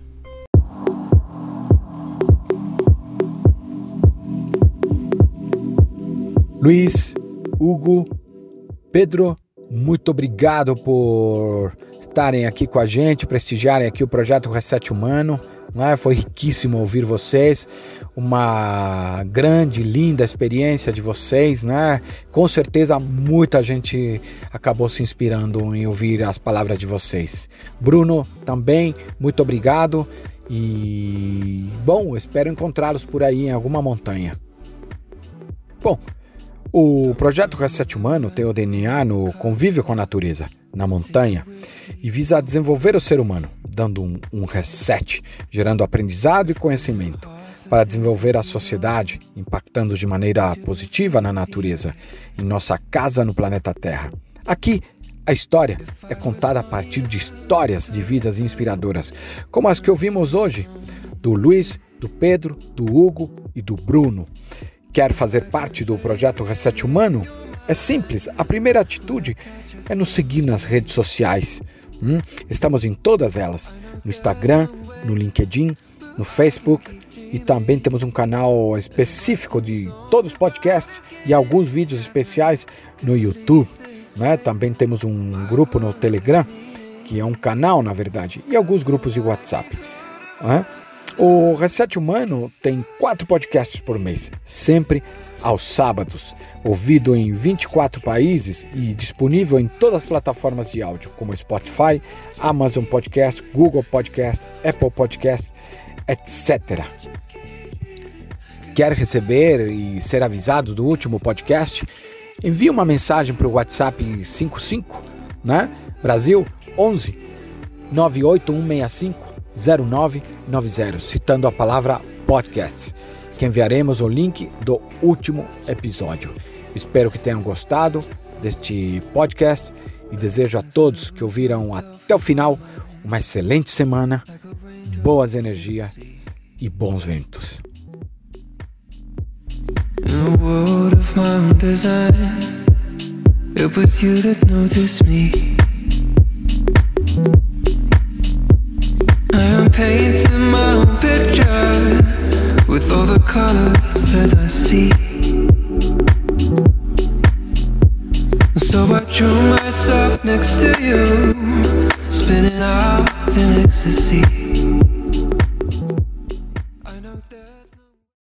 Luiz, Hugo, Pedro, muito obrigado por estarem aqui com a gente, prestigiarem aqui o projeto Reset Humano. Né? Foi riquíssimo ouvir vocês, uma grande, linda experiência de vocês, né? Com certeza muita gente acabou se inspirando em ouvir as palavras de vocês. Bruno, também, muito obrigado e bom, espero encontrá-los por aí em alguma montanha. Bom, o projeto Reset Humano tem o DNA no convívio com a natureza, na montanha, e visa desenvolver o ser humano, dando um, um reset, gerando aprendizado e conhecimento, para desenvolver a sociedade, impactando de maneira positiva na natureza, em nossa casa no planeta Terra. Aqui, a história é contada a partir de histórias de vidas inspiradoras, como as que ouvimos hoje, do Luiz, do Pedro, do Hugo e do Bruno. Quer fazer parte do projeto Reset Humano? É simples, a primeira atitude é nos seguir nas redes sociais. Hum? Estamos em todas elas: no Instagram, no LinkedIn, no Facebook e também temos um canal específico de todos os podcasts e alguns vídeos especiais no YouTube. Né? Também temos um grupo no Telegram, que é um canal na verdade, e alguns grupos de WhatsApp. Né? O Reset Humano tem quatro podcasts por mês, sempre aos sábados, ouvido em 24 países e disponível em todas as plataformas de áudio, como Spotify, Amazon Podcast, Google Podcast, Apple Podcast, etc. Quer receber e ser avisado do último podcast? Envie uma mensagem para o WhatsApp 55, né? Brasil 11 98165 0990, citando a palavra podcast. que enviaremos o link do último episódio. Espero que tenham gostado deste podcast e desejo a todos que ouviram até o final uma excelente semana, boas energias e bons ventos. It was you that noticed me. I am painting my own picture with all the colors that I see. So I drew myself next to you, spinning out in ecstasy.